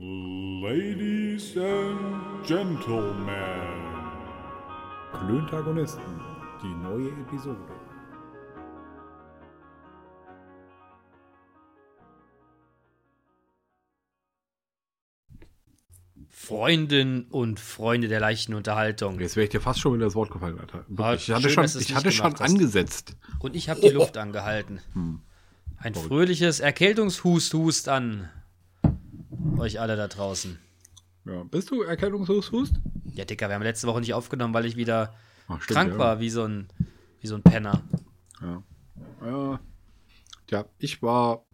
Ladies and Gentlemen. Klöntagonisten, die neue Episode. Freundinnen und Freunde der leichten Unterhaltung. Jetzt wäre ich dir fast schon wieder das Wort gefallen, Alter. Ah, ich hatte schön, schon, ich hatte schon hast. angesetzt. Und ich habe die Luft angehalten. Ein fröhliches Erkältungshust-Hust an euch alle da draußen. Ja. Bist du Erkältungshust? Ja, Dicker, wir haben letzte Woche nicht aufgenommen, weil ich wieder Ach, stimmt, krank ja. war, wie so ein, wie so ein Penner. Ja. Ja. ja, ich war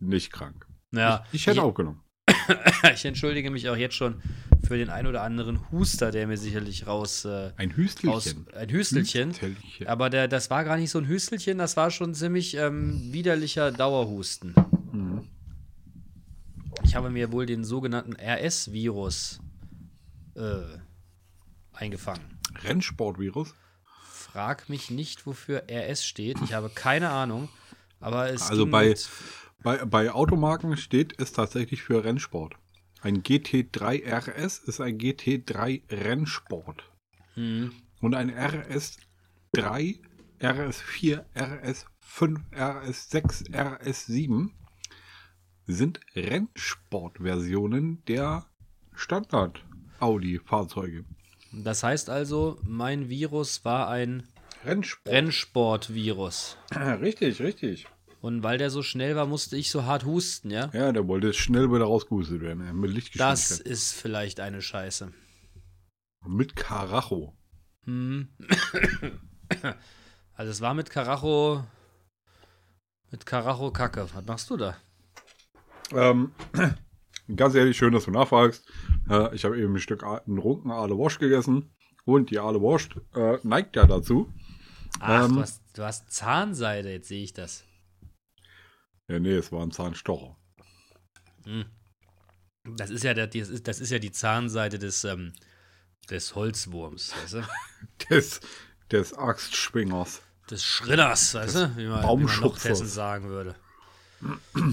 nicht krank. Ja, Ich hätte ich, auch genommen. ich entschuldige mich auch jetzt schon für den ein oder anderen Huster, der mir sicherlich raus, äh, Ein Hüstelchen. ein Hüstelchen. Hüstelchen. Aber der, das war gar nicht so ein Hüstelchen, das war schon ziemlich ähm, widerlicher Dauerhusten. Ich habe mir wohl den sogenannten RS-Virus äh, eingefangen. Rennsportvirus. Frag mich nicht, wofür RS steht. Ich habe keine Ahnung. Aber es Also bei- Bei, bei Automarken steht es tatsächlich für Rennsport. Ein GT3 RS ist ein GT3 Rennsport. Hm, Und ein RS3, RS4, RS5, RS6, RS7 sind Rennsportversionen der Standard-Audi-Fahrzeuge. das heißt also, mein Virus war ein Rennsport. Rennsport-Virus. richtig, richtig. Und weil der so schnell war, musste ich so hart husten, ja? Ja, der wollte schnell wieder rausgehustet werden. Mit Das Lichtgeschwindigkeit. ist vielleicht eine Scheiße. Mit Karacho. Hm. Also es war mit Karacho. Mit Karacho Kacke. Was machst du da? Ähm, ganz ehrlich, schön, dass du nachfragst. Äh, ich habe eben ein Stück einen Runken Aale Wurst gegessen. Und die Aale Wurst äh, neigt ja dazu. Ach, Ähm. du, hast, du hast Zahnseide, jetzt sehe ich das. Ja, nee, es war ein Zahnstocher. Das ist ja, der, das ist, das ist ja die Zahnseite des, ähm, des Holzwurms, weißt du? Des, des Axtschwingers. Des Schritters, weißt du? Wie man, wie man sagen würde.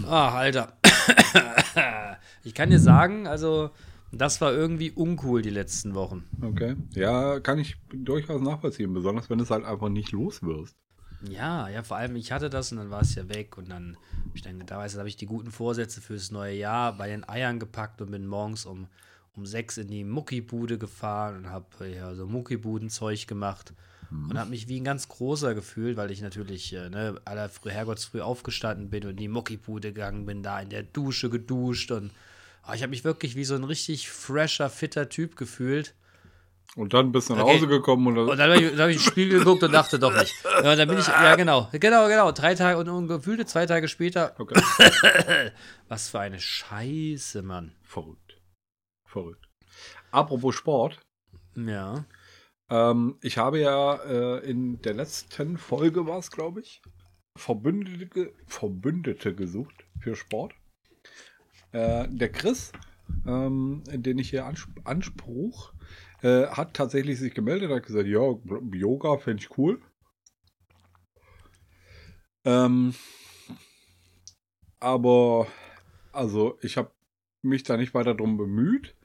Ach, Alter. Ich kann dir sagen, also, das war irgendwie uncool die letzten Wochen. Okay. Ja, kann ich durchaus nachvollziehen, besonders wenn es halt einfach nicht los wirst. Ja, ja, vor allem ich hatte das und dann war es ja weg und dann habe ich dann gedacht, weißt du, habe ich die guten Vorsätze fürs neue Jahr bei den Eiern gepackt und bin morgens um, um sechs in die Muckibude gefahren und habe ja so Muckibudenzeug gemacht und habe mich wie ein ganz großer gefühlt, weil ich natürlich äh, ne, aller früh, herrgottsfrüh aufgestanden bin und in die Muckibude gegangen bin, da in der Dusche geduscht und ah, ich habe mich wirklich wie so ein richtig fresher, fitter Typ gefühlt. Und dann bist du nach Okay. Hause gekommen und, Und dann habe ich, hab ich ein Spiel geguckt und dachte doch nicht. Ja, dann bin ich, ja genau, genau, genau. Drei Tage und, und gefühlte zwei Tage später, Okay. was für eine Scheiße, Mann. Verrückt. Verrückt. Apropos Sport. Ja. Ähm, ich habe ja äh, in der letzten Folge war es, glaube ich, Verbündete, Verbündete gesucht für Sport. Äh, der Chris, ähm, den ich hier ansp anspruch, äh, hat tatsächlich sich gemeldet, hat gesagt, ja, Yoga fände ich cool. Ähm, aber, also, ich habe mich da nicht weiter drum bemüht.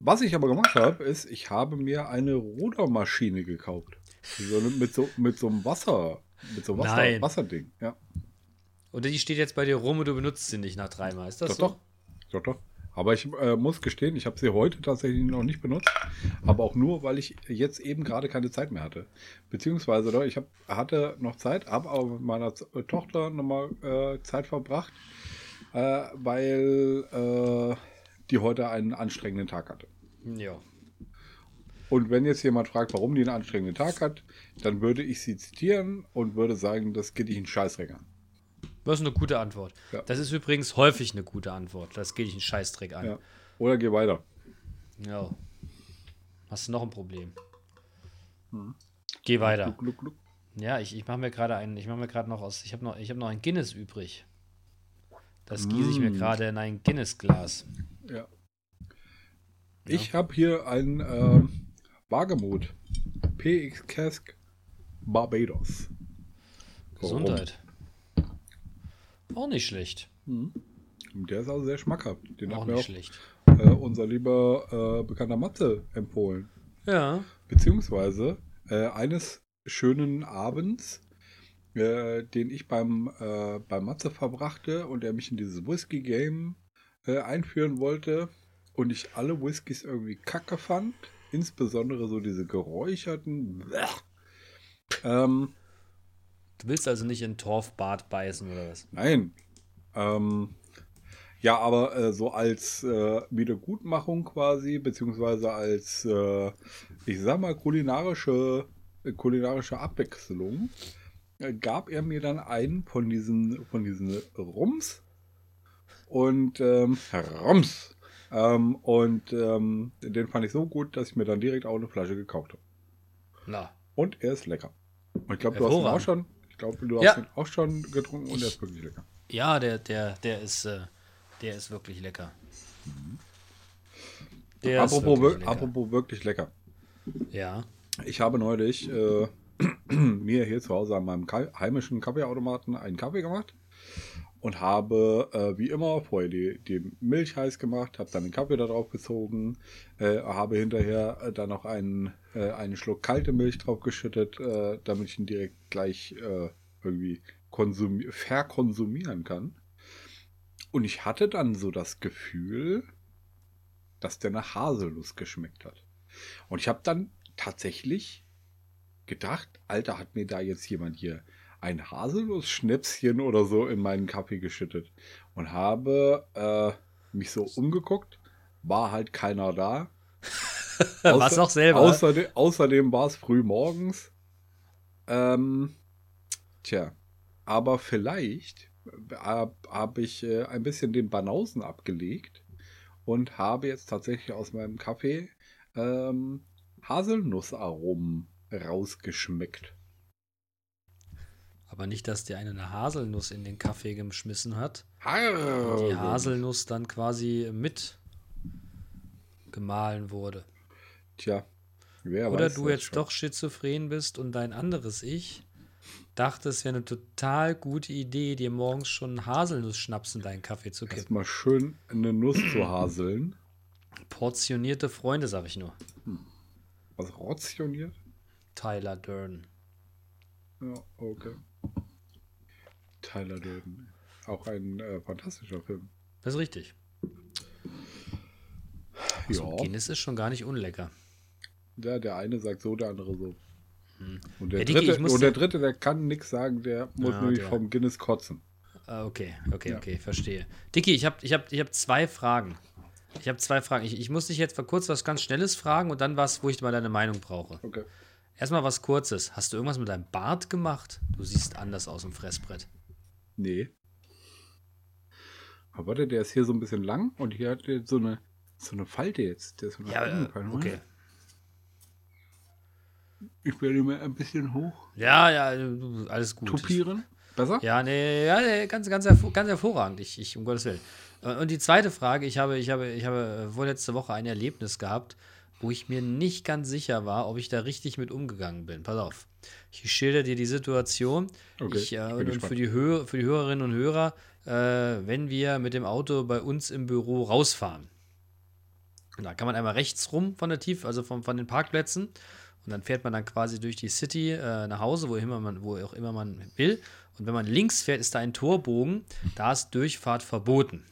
Was ich aber gemacht habe, ist, ich habe mir eine Rudermaschine gekauft. So mit, so, mit so einem Wasser, mit so einem Wasser. Wasserding. Ja, Und die steht jetzt bei dir rum und du benutzt sie nicht nach dreimal. Ist das doch, so? doch. Doch, doch. Aber ich äh, muss gestehen, ich habe sie heute tatsächlich noch nicht benutzt. Aber auch nur, weil ich jetzt eben gerade keine Zeit mehr hatte. Beziehungsweise, doch, ich hab, hatte noch Zeit, habe aber mit meiner Tochter nochmal äh, Zeit verbracht, äh, weil äh, die heute einen anstrengenden Tag hatte. Ja. Und wenn jetzt jemand fragt, warum die einen anstrengenden Tag hat, dann würde ich sie zitieren und würde sagen, das geht dich einen Scheißdreck an. Das ist eine gute Antwort. Ja. Das ist übrigens häufig eine gute Antwort. Das geht dich einen Scheißdreck an. Ja. Oder geh weiter. Ja. Hast du noch ein Problem? Geh weiter. Gluck, gluck, gluck. Ja, ich, ich mache mir gerade einen, ich mache mir gerade noch aus, ich habe noch, ich habe noch ein Guinness übrig. Das gieße ich mir Mm. gerade in ein Guinness-Glas. Ja. Ich habe hier ein ähm, Wagemut. PX Cask Barbados. Gesundheit. Auch nicht schlecht. Der ist also sehr schmackhaft. Den Auch hat mir nicht auch schlecht. äh, unser lieber äh, bekannter Matze empfohlen. Ja. Beziehungsweise äh, eines schönen Abends, äh, den ich beim, äh, beim Matze verbrachte und er mich in dieses Whisky-Game äh, einführen wollte und ich alle Whiskys irgendwie kacke fand, insbesondere so diese geräucherten. Ähm, Du willst also nicht in Torfbad beißen oder was? Nein. Ähm, ja, aber äh, so als äh, Wiedergutmachung quasi, beziehungsweise als, äh, ich sag mal, kulinarische, äh, kulinarische Abwechslung, äh, gab er mir dann einen von diesen, von diesen Rums und ähm, Rums. Ähm, und ähm, den fand ich so gut, dass ich mir dann direkt auch eine Flasche gekauft habe. Na, Und er ist lecker. Und ich glaube, du hast ihn auch schon. Ich glaube, du Ja. hast ihn auch schon getrunken und er ist wirklich lecker. ja, der, der, der ist, äh, der ist wirklich lecker. Der ist apropos, wirklich wir- lecker. apropos wirklich lecker. Ja. Ich habe neulich äh, mir hier zu Hause an meinem heimischen Kaffeeautomaten einen Kaffee gemacht und habe äh, wie immer vorher die, die Milch heiß gemacht, habe dann den Kaffee da drauf gezogen, äh, habe hinterher äh, dann noch einen, äh, einen Schluck kalte Milch drauf geschüttet, äh, damit ich ihn direkt gleich äh, irgendwie konsumi verkonsumieren kann. Und ich hatte dann so das Gefühl, dass der nach Haselnuss geschmeckt hat. Und ich habe dann tatsächlich gedacht, Alter, hat mir da jetzt jemand hier ein Haselnuss-Schnäpschen oder so in meinen Kaffee geschüttet. Und habe äh, mich so umgeguckt, war halt keiner da. Was auch selber. Außerdem, außerdem war es früh morgens. Ähm, tja, aber vielleicht habe hab ich äh, ein bisschen den Banausen abgelegt und habe jetzt tatsächlich aus meinem Kaffee ähm, Haselnussaromen rausgeschmeckt. Aber nicht, dass dir eine, eine Haselnuss in den Kaffee geschmissen hat. Die Die Haselnuss dann quasi mit gemahlen wurde. Tja, wer Oder du jetzt schon. doch schizophren bist und dein anderes Ich dachte, es wäre eine total gute Idee, dir morgens schon Haselnuss-Schnaps in deinen Kaffee zu kippen. Erstmal schön eine Nuss zu haseln. Portionierte Freunde, sag ich nur. Was rationiert? Tyler Durden. Ja, okay. Tyler Durden. Auch ein äh, fantastischer Film. Das ist richtig. Ja. Guinness ist schon gar nicht unlecker. ja, der eine sagt so, der andere so. Und, der Ja, Dicke, dritte, und der dritte, der kann nichts sagen, der muss Ja, nämlich der- vom Guinness kotzen. Ah, okay, okay, Ja. okay, verstehe. Dicky, ich habe ich hab, ich hab zwei Fragen. Ich habe zwei Fragen. Ich, ich muss dich jetzt mal kurz was ganz Schnelles fragen und dann was, wo ich mal deine Meinung brauche. Okay. Erstmal was Kurzes. Hast du irgendwas mit deinem Bart gemacht? Du siehst anders aus im Fressbrett. Nee. Aber warte, der ist hier so ein bisschen lang und hier hat der so eine, so eine Falte jetzt. Der ist so Ja, äh, gefallen, okay. Ich werde mir ein bisschen hoch Ja, ja, alles gut. tupieren. Besser? Ja, nee, ja, nee, ganz, ganz, ganz hervorragend. Ich, ich, um Gottes Willen. Äh, Und die zweite Frage, ich habe, ich habe, ich habe äh, vorletzte Woche ein Erlebnis gehabt, wo ich mir nicht ganz sicher war, ob ich da richtig mit umgegangen bin. Pass auf. Ich schilder dir die Situation. Okay, ich, äh, und gespannt. für die, Hö für die Hörerinnen und Hörer, äh, wenn wir mit dem Auto bei uns im Büro rausfahren. Und da kann man einmal rechts rum von der Tief, also von, von den Parkplätzen. Und dann fährt man dann quasi durch die City äh, nach Hause, wo, immer man, wo auch immer man will. Und wenn man links fährt, ist da ein Torbogen. Da ist Durchfahrt verboten.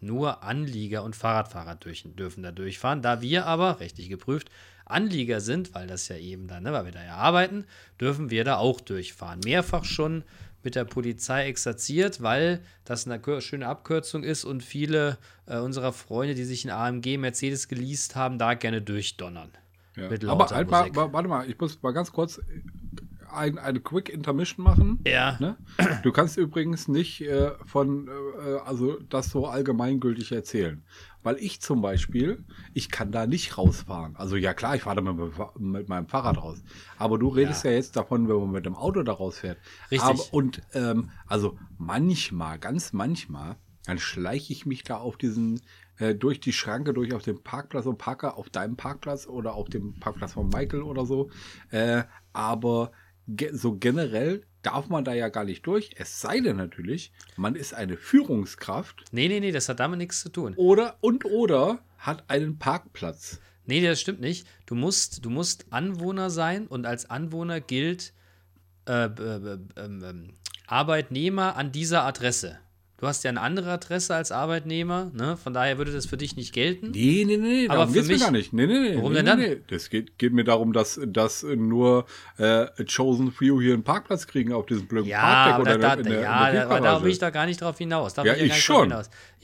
Nur Anlieger und Fahrradfahrer durch, dürfen da durchfahren. Da wir aber, rechtlich geprüft, Anlieger sind, weil das ja eben dann, ne, weil wir da ja arbeiten, dürfen wir da auch durchfahren. Mehrfach schon mit der Polizei exerziert, weil das eine schöne Abkürzung ist und viele äh, unserer Freunde, die sich einen AMG Mercedes geleast haben, da gerne durchdonnern. Ja. Mit Aber halt mal, wa- warte mal, ich muss mal ganz kurz ein, eine Quick Intermission machen. Ja. Ne? Du kannst übrigens nicht äh, von, äh, also das so allgemeingültig erzählen. Weil ich zum Beispiel, ich kann da nicht rausfahren. Also ja klar, ich fahre da mit, mit meinem Fahrrad raus. Aber du redest ja, jetzt davon, wenn man mit dem Auto da rausfährt. Richtig. Aber, und ähm, also manchmal, ganz manchmal, dann schleiche ich mich da auf diesen, äh, durch die Schranke, durch auf den Parkplatz und parke auf deinem Parkplatz oder auf dem Parkplatz von Michael oder so. Äh, aber ge so generell darf man da ja gar nicht durch. Es sei denn natürlich, man ist eine Führungskraft Nee, nee, nee, das hat damit nichts zu tun. oder und oder hat einen Parkplatz. Nee, das stimmt nicht. Du musst, du musst Anwohner sein und als Anwohner gilt äh, äh, äh, Arbeitnehmer an dieser Adresse. Du hast ja eine andere Adresse als Arbeitnehmer, ne? Von daher würde das für dich nicht gelten. Nee, nee, nee, Aber für mich- gar nicht. Nee, nee, nee. Warum nee, denn dann? Nee. Das geht, geht mir darum, dass, dass nur äh, Chosen Few hier einen Parkplatz kriegen auf diesem blöden Ja, Parkdeck oder da, in der, in der, ja, in der aber da will ich da gar nicht drauf hinaus. Da Ja, ich gar nicht schon.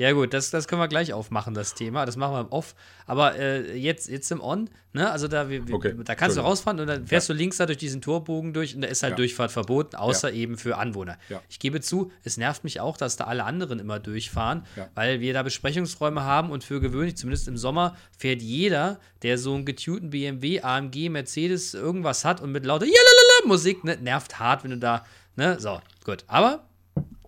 Ja, gut, das, das können wir gleich aufmachen, das Thema. Das machen wir im Off. Aber äh, jetzt, jetzt im On, ne? Also da, wir, Okay, da kannst du rausfahren und dann fährst du links da durch diesen Torbogen durch und da ist halt Ja. Durchfahrt verboten, außer eben für Anwohner. Ja. Ich gebe zu, es nervt mich auch, dass da alle anderen immer durchfahren, Ja. weil wir da Besprechungsräume haben und für gewöhnlich, zumindest im Sommer, fährt jeder, der so einen getunten BMW, AMG, Mercedes, irgendwas hat und mit lauter Musik, ne, nervt hart, wenn du da, ne, so, gut. Aber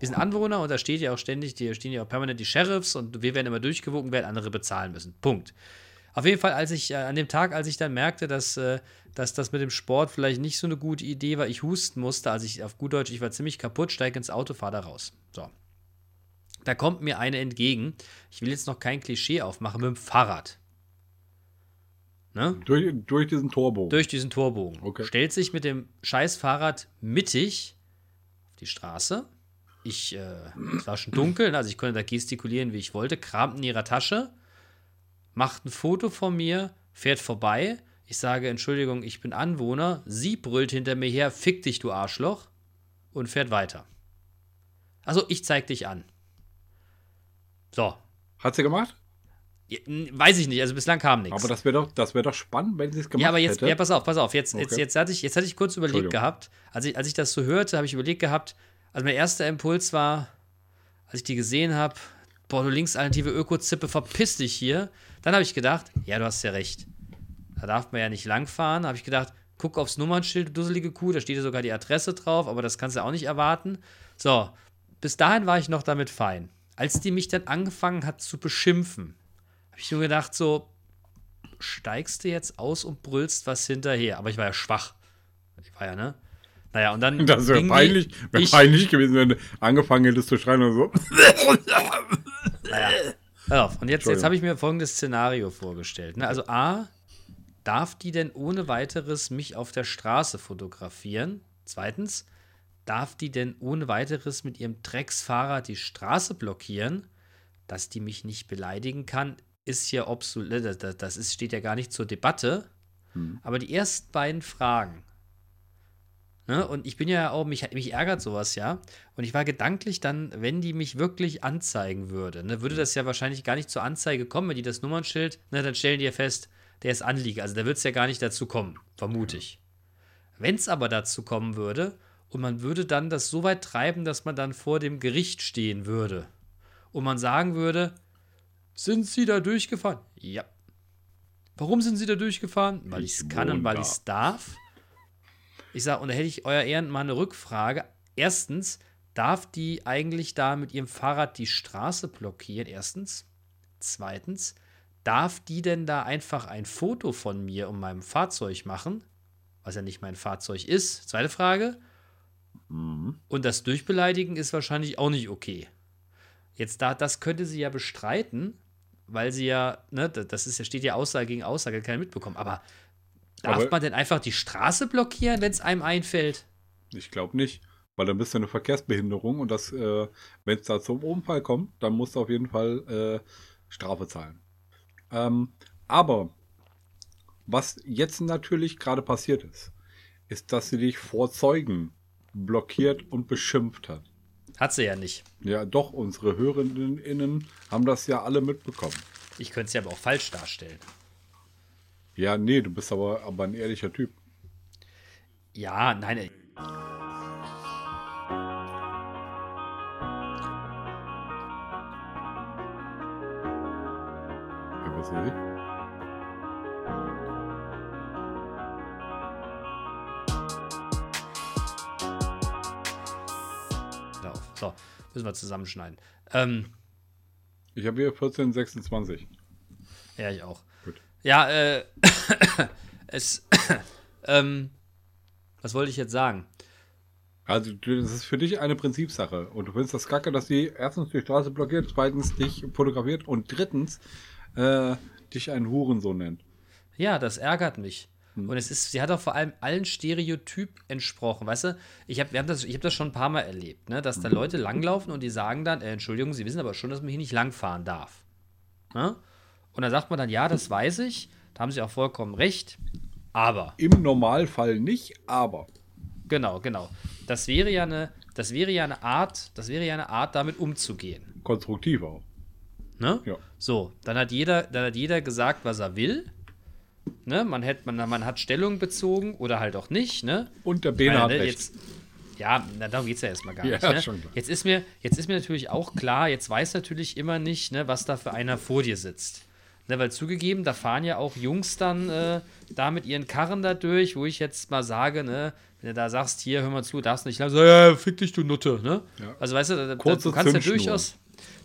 wir sind Anwohner und da steht ja auch ständig, da stehen ja auch permanent die Sheriffs und wir werden immer durchgewogen, während andere bezahlen müssen. Punkt. Auf jeden Fall, als ich äh, an dem Tag, als ich dann merkte, dass, äh, dass das mit dem Sport vielleicht nicht so eine gute Idee war, ich husten musste, also ich auf gut Deutsch, ich war ziemlich kaputt, steige ins Auto, fahre da raus. So. Da kommt mir eine entgegen. Ich will jetzt noch kein Klischee aufmachen mit dem Fahrrad. Ne? durch, durch diesen Torbogen. Durch diesen Torbogen. Okay. Stellt sich mit dem scheiß Fahrrad mittig auf die Straße. Ich, äh, es war schon dunkel, ne, also ich konnte da gestikulieren, wie ich wollte, kramt in ihrer Tasche, macht ein Foto von mir, fährt vorbei. Ich sage, Entschuldigung, ich bin Anwohner. Sie brüllt hinter mir her, fick dich, du Arschloch, und fährt weiter. Also, ich zeig dich an. So. Hat sie gemacht? Weiß ich nicht, also bislang kam nichts. Aber das wäre doch, das wär doch spannend, wenn sie es gemacht Ja, aber jetzt, hätte. ja, pass auf, pass auf. Jetzt, jetzt, Okay. jetzt, hatte ich, jetzt hatte ich kurz überlegt gehabt, als ich, als ich das so hörte, habe ich überlegt gehabt, also mein erster Impuls war, als ich die gesehen habe, boah, du Linksalternative Öko-Zippe, verpiss dich hier. Dann habe ich gedacht, ja, du hast ja recht. Da darf man ja nicht langfahren. Da habe ich gedacht, guck aufs Nummernschild, du dusselige Kuh, da steht ja sogar die Adresse drauf, aber das kannst du auch nicht erwarten. So, bis dahin war ich noch damit fein. Als die mich dann angefangen hat zu beschimpfen, habe ich nur gedacht, so, steigst du jetzt aus und brüllst was hinterher. Aber ich war ja schwach. Ich war ja, ne? Naja, und dann. Das wäre peinlich, wär ich- peinlich gewesen, wenn du angefangen hättest zu schreien und so. Pass auf, und jetzt, jetzt habe ich mir folgendes Szenario vorgestellt. Ne? Also A, darf die denn ohne weiteres mich auf der Straße fotografieren? Zweitens, darf die denn ohne weiteres mit ihrem Drecksfahrrad die Straße blockieren? Dass die mich nicht beleidigen kann, ist ja obsolet. Das, ist, steht ja gar nicht zur Debatte. Aber die ersten beiden Fragen. Ne? Und ich bin ja auch, mich, mich ärgert sowas ja. Und ich war gedanklich dann, wenn die mich wirklich anzeigen würde, ne, würde das ja wahrscheinlich gar nicht zur Anzeige kommen, wenn die das Nummernschild, ne, dann stellen die ja fest, der ist Anlieger. Also da wird es ja gar nicht dazu kommen, vermute ich. Wenn es aber dazu kommen würde und man würde dann das so weit treiben, dass man dann vor dem Gericht stehen würde und man sagen würde, sind Sie da durchgefahren? Ja. Warum sind Sie da durchgefahren? Weil ich es kann und weil ich es darf. Ich sage, und da hätte ich euer Ehren mal eine Rückfrage. Erstens, darf die eigentlich da mit ihrem Fahrrad die Straße blockieren? Erstens. Zweitens, darf die denn da einfach ein Foto von mir und meinem Fahrzeug machen? Was ja nicht mein Fahrzeug ist. Zweite Frage. Und das Durchbeleidigen ist wahrscheinlich auch nicht okay. Jetzt da, das könnte sie ja bestreiten, weil sie ja, ne, da- das ist ja, steht ja Aussage gegen Aussage, hat keiner mitbekommen. Aber darf Aber- man denn einfach die Straße blockieren, wenn es einem einfällt? Ich glaube nicht. Weil dann bist du eine Verkehrsbehinderung und das, äh, wenn es da zum Unfall kommt, dann musst du auf jeden Fall äh, Strafe zahlen. Ähm, aber was jetzt natürlich gerade passiert ist, ist, dass sie dich vor Zeugen blockiert und beschimpft hat. Hat sie ja nicht. Ja, doch, unsere HörerInnen haben das ja alle mitbekommen. Ich könnte es ja aber auch falsch darstellen. Ja, nee, du bist aber, aber ein ehrlicher Typ. Ja, nein, ey. Was weiß ich? So, müssen wir zusammenschneiden. Ähm, Ich habe hier 1426. ja, ich auch. Ja, äh, es, ähm, was wollte ich jetzt sagen? Also das ist für dich eine Prinzipsache. Und du findest das kacke, dass die erstens die Straße blockiert, zweitens dich fotografiert und drittens äh, dich einen Hurensohn nennt. Ja, das ärgert mich. Hm. Und es ist, sie hat auch vor allem allen Stereotyp entsprochen. Weißt du, ich habe hab das, ich hab das schon ein paar Mal erlebt, ne? dass da Hm. Leute langlaufen und die sagen dann, äh, Entschuldigung, Sie wissen aber schon, dass man hier nicht langfahren darf. Ne? Und dann sagt man dann, ja, das weiß ich, da haben Sie auch vollkommen recht, aber. Im Normalfall nicht, aber. Genau, genau. Das wäre ja eine, das wäre ja eine Art, das wäre ja eine Art, damit umzugehen. Konstruktiv auch. Ne? Ja. So, dann hat jeder, dann hat jeder gesagt, was er will. Ne? Man, hätt, man, man hat Stellung bezogen oder halt auch nicht. Ne? Und der Meine, hat ne, recht. Jetzt, ja, na, darum geht es ja erstmal gar Ja, nicht. Ne? Jetzt, ist mir, jetzt ist mir natürlich auch klar, jetzt weiß natürlich immer nicht, ne, was da für einer vor dir sitzt. Ne, weil zugegeben, da fahren ja auch Jungs dann äh, da mit ihren Karren da durch, wo ich jetzt mal sage, ne, wenn du da sagst, hier, hör mal zu, darfst nicht lang, so, ja, fick dich, du Nutte, ne? Ja. Also weißt du, da, da, du kannst ja durchaus,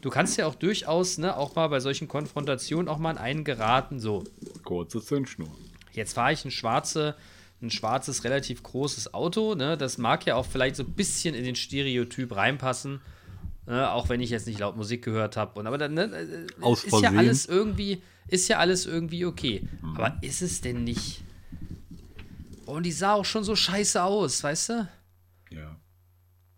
du kannst ja auch durchaus, ne, auch mal bei solchen Konfrontationen auch mal in einen geraten, so, Kurze Zündschnur. Jetzt fahre ich ein, schwarze, ein schwarzes, relativ großes Auto. Ne? Das mag ja auch vielleicht so ein bisschen in den Stereotyp reinpassen. Ne? Auch wenn ich jetzt nicht laut Musik gehört habe. Und aber dann ne? äh, Aus ist ja alles irgendwie, ist ja alles irgendwie okay. Mhm. Aber ist es denn nicht? Oh, Und die sah auch schon so scheiße aus, weißt du? Ja.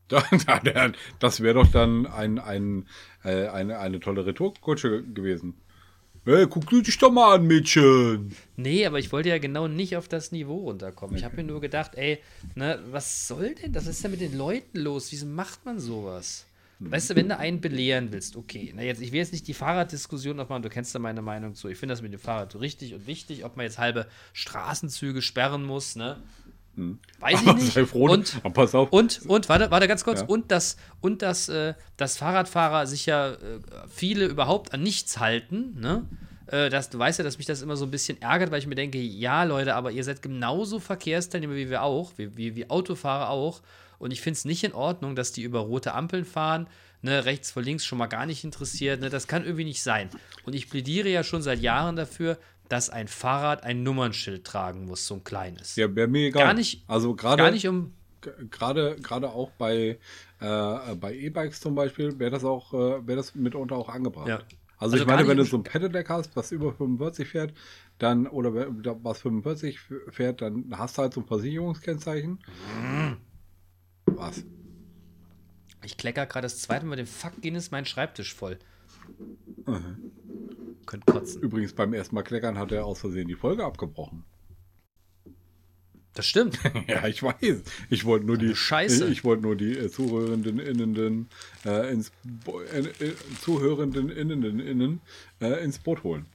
Da, da, da, das wäre doch dann ein, ein, äh, eine, eine tolle Retourkutsche gewesen. Hey, guck du dich doch mal an, Mädchen. Nee, aber ich wollte ja genau nicht auf das Niveau runterkommen. Ich habe mir nur gedacht, ey, ne, was soll denn? Das ist ja mit den Leuten los. Wieso macht man sowas? Weißt du, wenn du einen belehren willst, okay. Na jetzt, ich will jetzt nicht die Fahrraddiskussion aufmachen, du kennst ja meine Meinung zu. Ich finde das mit dem Fahrrad richtig und wichtig, ob man jetzt halbe Straßenzüge sperren muss, ne? Weiß ich nicht. sei froh, und, aber pass auf. und, und, warte, warte ganz kurz. Ja. Und, dass, und dass, äh, dass Fahrradfahrer sich ja äh, viele überhaupt an nichts halten, ne? Äh, das, du weißt ja, dass mich das immer so ein bisschen ärgert, weil ich mir denke, ja, Leute, aber ihr seid genauso Verkehrsteilnehmer wie wir auch, wie, wie, wie Autofahrer auch. Und ich finde es nicht in Ordnung, dass die über rote Ampeln fahren, ne, rechts vor links schon mal gar nicht interessiert. Ne, das kann irgendwie nicht sein. Und ich plädiere ja schon seit Jahren dafür, dass ein Fahrrad ein Nummernschild tragen muss, so ein kleines. Ja, wäre mir egal. Gar nicht- Also gerade Gar nicht um. gerade gerade auch bei äh, bei E-Bikes zum Beispiel wäre das auch äh, wäre das mitunter auch angebracht. Ja. Also, Also ich meine, wenn du so ein Pedelec hast, was über 45 fährt, dann oder was 45 f- fährt, dann hast du halt so ein Versicherungskennzeichen. Mhm. Was? Ich klecker gerade das zweite Mal den Fuck Guinness meinen Schreibtisch voll. Könnt kotzen. Übrigens beim ersten Mal kleckern hat er aus Versehen die Folge abgebrochen. Das stimmt. Ja, ich weiß. Ich wollte nur die Scheiße. Ich, ich wollte nur die äh, Zuhörenden Innenden äh, ins Bo äh, äh, Zuhörenden Innenden Innen äh, ins Boot holen.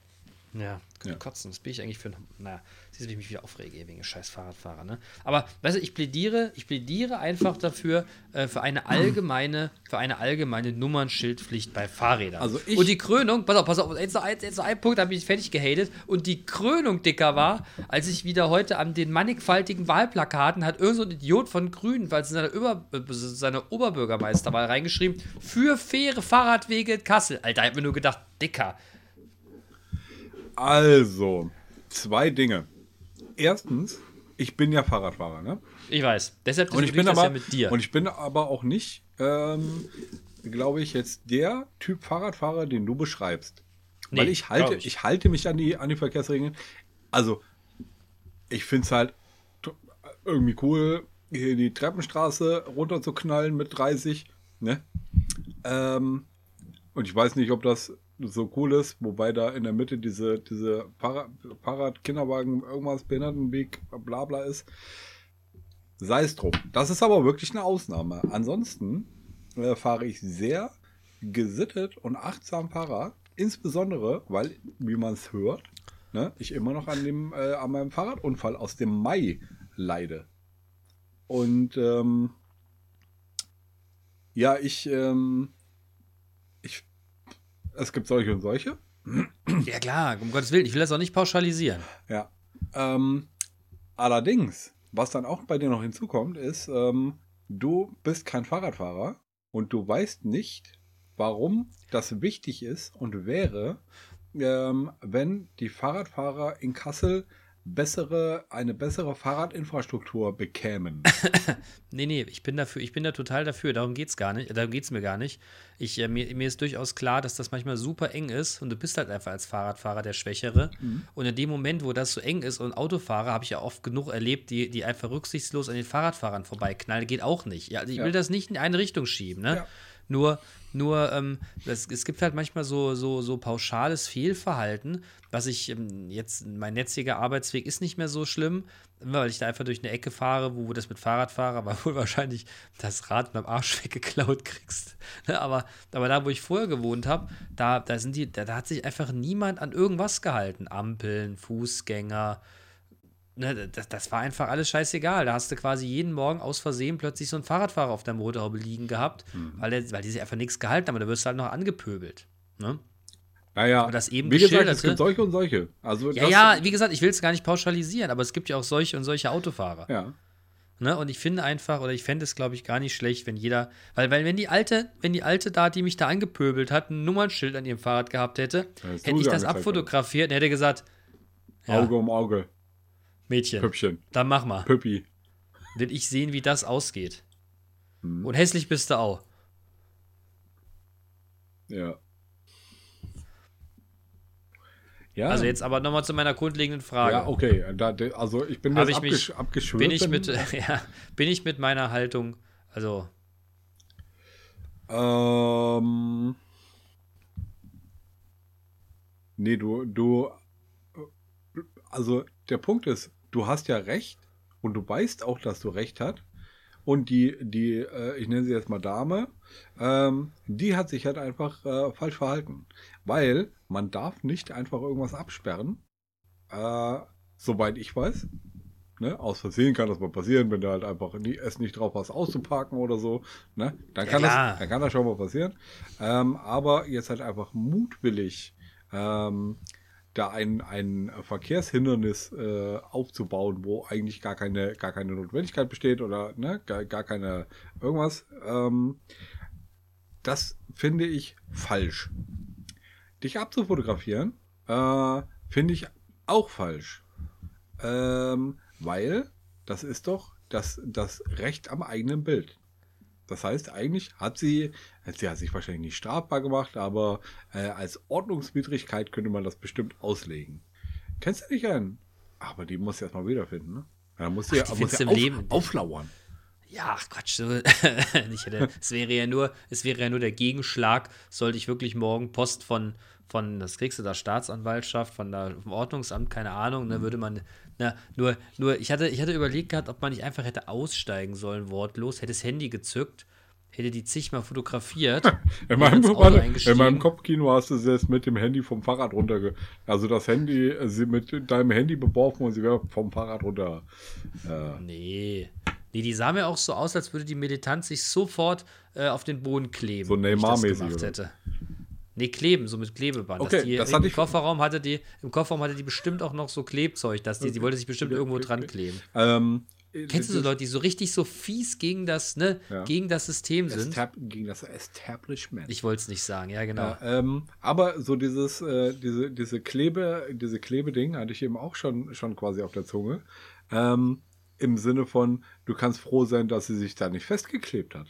Ja, Ja. kotzen. Das bin ich eigentlich für ein. Naja, siehst du, wie ich mich wieder aufrege wegen scheiß Fahrradfahrer, ne? Aber, weißt du, ich plädiere, ich plädiere einfach dafür, äh, für eine allgemeine, für eine allgemeine Nummernschildpflicht bei Fahrrädern. Also ich- Und die Krönung, pass auf, pass auf, jetzt noch ein, jetzt noch ein Punkt, da bin ich fertig gehatet. Und die Krönung dicker war, als ich wieder heute an den mannigfaltigen Wahlplakaten hat irgend so ein Idiot von Grünen, weil es in seiner, Über, äh, seiner Oberbürgermeisterwahl reingeschrieben, für faire Fahrradwege in Kassel. Alter, ich hab mir nur gedacht, dicker. Also, zwei Dinge. Erstens, ich bin ja Fahrradfahrer, ne? Ich weiß. Deshalb Und ich bin aber ja mit dir. und ich bin aber auch nicht, ähm, glaube ich, jetzt der Typ Fahrradfahrer, den du beschreibst. Nee, Weil ich halte, ich. ich. halte mich an die, an die Verkehrsregeln. Also, ich finde es halt irgendwie cool, hier die Treppenstraße runterzuknallen mit 30, ne? Ähm, und ich weiß nicht, ob das so cool ist, wobei da in der Mitte diese, diese Fahrrad, Fahrrad Kinderwagen, irgendwas, Behindertenweg, bla bla ist. Sei es drum. Das ist aber wirklich eine Ausnahme. Ansonsten äh, fahre ich sehr gesittet und achtsam Fahrrad. Insbesondere, weil, wie man es hört, ne, ich immer noch an, dem, äh, an meinem Fahrradunfall aus dem Mai leide. Und ähm, ja, ich, ähm, es gibt solche und solche. ja, klar, um Gottes Willen, ich will das auch nicht pauschalisieren. Ja. Ähm, allerdings, was dann auch bei dir noch hinzukommt, ist, ähm, du bist kein Fahrradfahrer und du weißt nicht, warum das wichtig ist und wäre, ähm, wenn die Fahrradfahrer in Kassel bessere, eine bessere Fahrradinfrastruktur bekämen. Nee, nee, ich bin dafür, ich bin da total dafür. Darum geht's gar nicht, darum geht's mir gar nicht. Ich, äh, mir, mir ist durchaus klar, dass das manchmal super eng ist und du bist halt einfach als Fahrradfahrer der Schwächere. Und in dem Moment, wo das so eng ist und Autofahrer, habe ich ja oft genug erlebt, die, die einfach rücksichtslos an den Fahrradfahrern vorbeiknallen, geht auch nicht. Ja, also ich Ja. will das nicht in eine Richtung schieben, ne? Ja. Nur, nur ähm, das, es gibt halt manchmal so, so, so pauschales Fehlverhalten, was ich ähm, jetzt, mein jetziger Arbeitsweg ist nicht mehr so schlimm, weil ich da einfach durch eine Ecke fahre, wo das mit Fahrrad fahre, aber wohl wahrscheinlich das Rad beim Arsch weggeklaut kriegst. Ne, aber, aber da, wo ich vorher gewohnt habe, da, da sind die, da, da hat sich einfach niemand an irgendwas gehalten. Ampeln, Fußgänger, ne, das, das war einfach alles scheißegal. Da hast du quasi jeden Morgen aus Versehen plötzlich so einen Fahrradfahrer auf der Motorhaube liegen gehabt, weil, der, weil die sich einfach nichts gehalten haben. Da wirst du halt noch angepöbelt. Ne? Naja, Aber das eben wie gesagt, es gibt solche und solche. Also Ja, ja, wie gesagt, ich will es gar nicht pauschalisieren, aber es gibt ja auch solche und solche Autofahrer. ja. Ne? Und ich finde einfach, oder ich fände es, glaube ich, gar nicht schlecht, wenn jeder, weil, weil wenn die alte, wenn die alte da, die mich da angepöbelt hat, ein Nummernschild an ihrem Fahrrad gehabt hätte, hätte ich das abfotografiert und hätte gesagt, ja, Auge um Auge. Mädchen, Püppchen. dann mach mal. Püppi. Will ich sehen, wie das ausgeht. Hm. Und hässlich bist du auch. Ja. Ja. Also jetzt aber nochmal zu meiner grundlegenden Frage. Ja, okay. Da, also ich bin jetzt ich mich- abgesch abgeschwört. bin, ich mit, ja, bin ich mit meiner Haltung, also Ähm. Nee, du, du. Also, der Punkt ist, du hast ja recht und du weißt auch, dass du recht hast. Und die, die, äh, ich nenne sie jetzt mal Dame, ähm, die hat sich halt einfach äh, falsch verhalten. Weil man darf nicht einfach irgendwas absperren, äh, soweit ich weiß. Ne? Aus Versehen kann das mal passieren, wenn du halt einfach nie, es nicht drauf hast, auszuparken oder so. Ne? Dann, Ja, kann klar. das, dann kann das schon mal passieren. Ähm, aber jetzt halt einfach mutwillig ähm, da ein, ein Verkehrshindernis äh, aufzubauen, wo eigentlich gar keine, gar keine Notwendigkeit besteht oder ne, gar, gar keine irgendwas. Ähm, das finde ich falsch. Dich abzufotografieren, äh, finde ich auch falsch. Ähm, weil das ist doch das, das Recht am eigenen Bild. Das heißt, eigentlich hat sie, sie hat sich wahrscheinlich nicht strafbar gemacht, aber äh, als Ordnungswidrigkeit könnte man das bestimmt auslegen. Kennst du nicht einen? Aber die muss erstmal wiederfinden, ne? Ja, muss sie, Ach, die muss sie auf, im Leben. auflauern. Ja, ach Quatsch. Hätte, es wäre ja nur, es wäre ja nur der Gegenschlag, sollte ich wirklich morgen Post von, von, das kriegst du da Staatsanwaltschaft, von der vom Ordnungsamt, keine Ahnung, Mhm. ne, würde man, na, nur, nur, ich hatte, ich hatte überlegt gehabt, ob man nicht einfach hätte aussteigen sollen, wortlos, hätte das Handy gezückt, hätte die zigmal fotografiert. In meinem, warte, in meinem Kopfkino hast du sie jetzt mit dem Handy vom Fahrrad runter. Also das Handy, äh, sie mit deinem Handy beworfen und sie wäre vom Fahrrad runter. Äh, Nee. Nee, die sah mir auch so aus, als würde die Militanz sich sofort äh, auf den Boden kleben. So wenn ich das gemacht hätte. Nee, kleben, so mit Klebeband. Okay, die, das im, hatte ich- Kofferraum hatte die, Im Kofferraum hatte die bestimmt auch noch so Klebzeug, dass die, die wollte sich bestimmt irgendwo dran kleben. ähm, Kennst du so Leute, die so richtig so fies gegen das, ne, Ja. gegen das System sind? Estab gegen das Establishment. Ich wollte es nicht sagen, ja, genau. Ja, ähm, aber so dieses, äh, diese, diese Klebe, diese Klebeding hatte ich eben auch schon, schon quasi auf der Zunge. Ähm, Im Sinne von, du kannst froh sein, dass sie sich da nicht festgeklebt hat.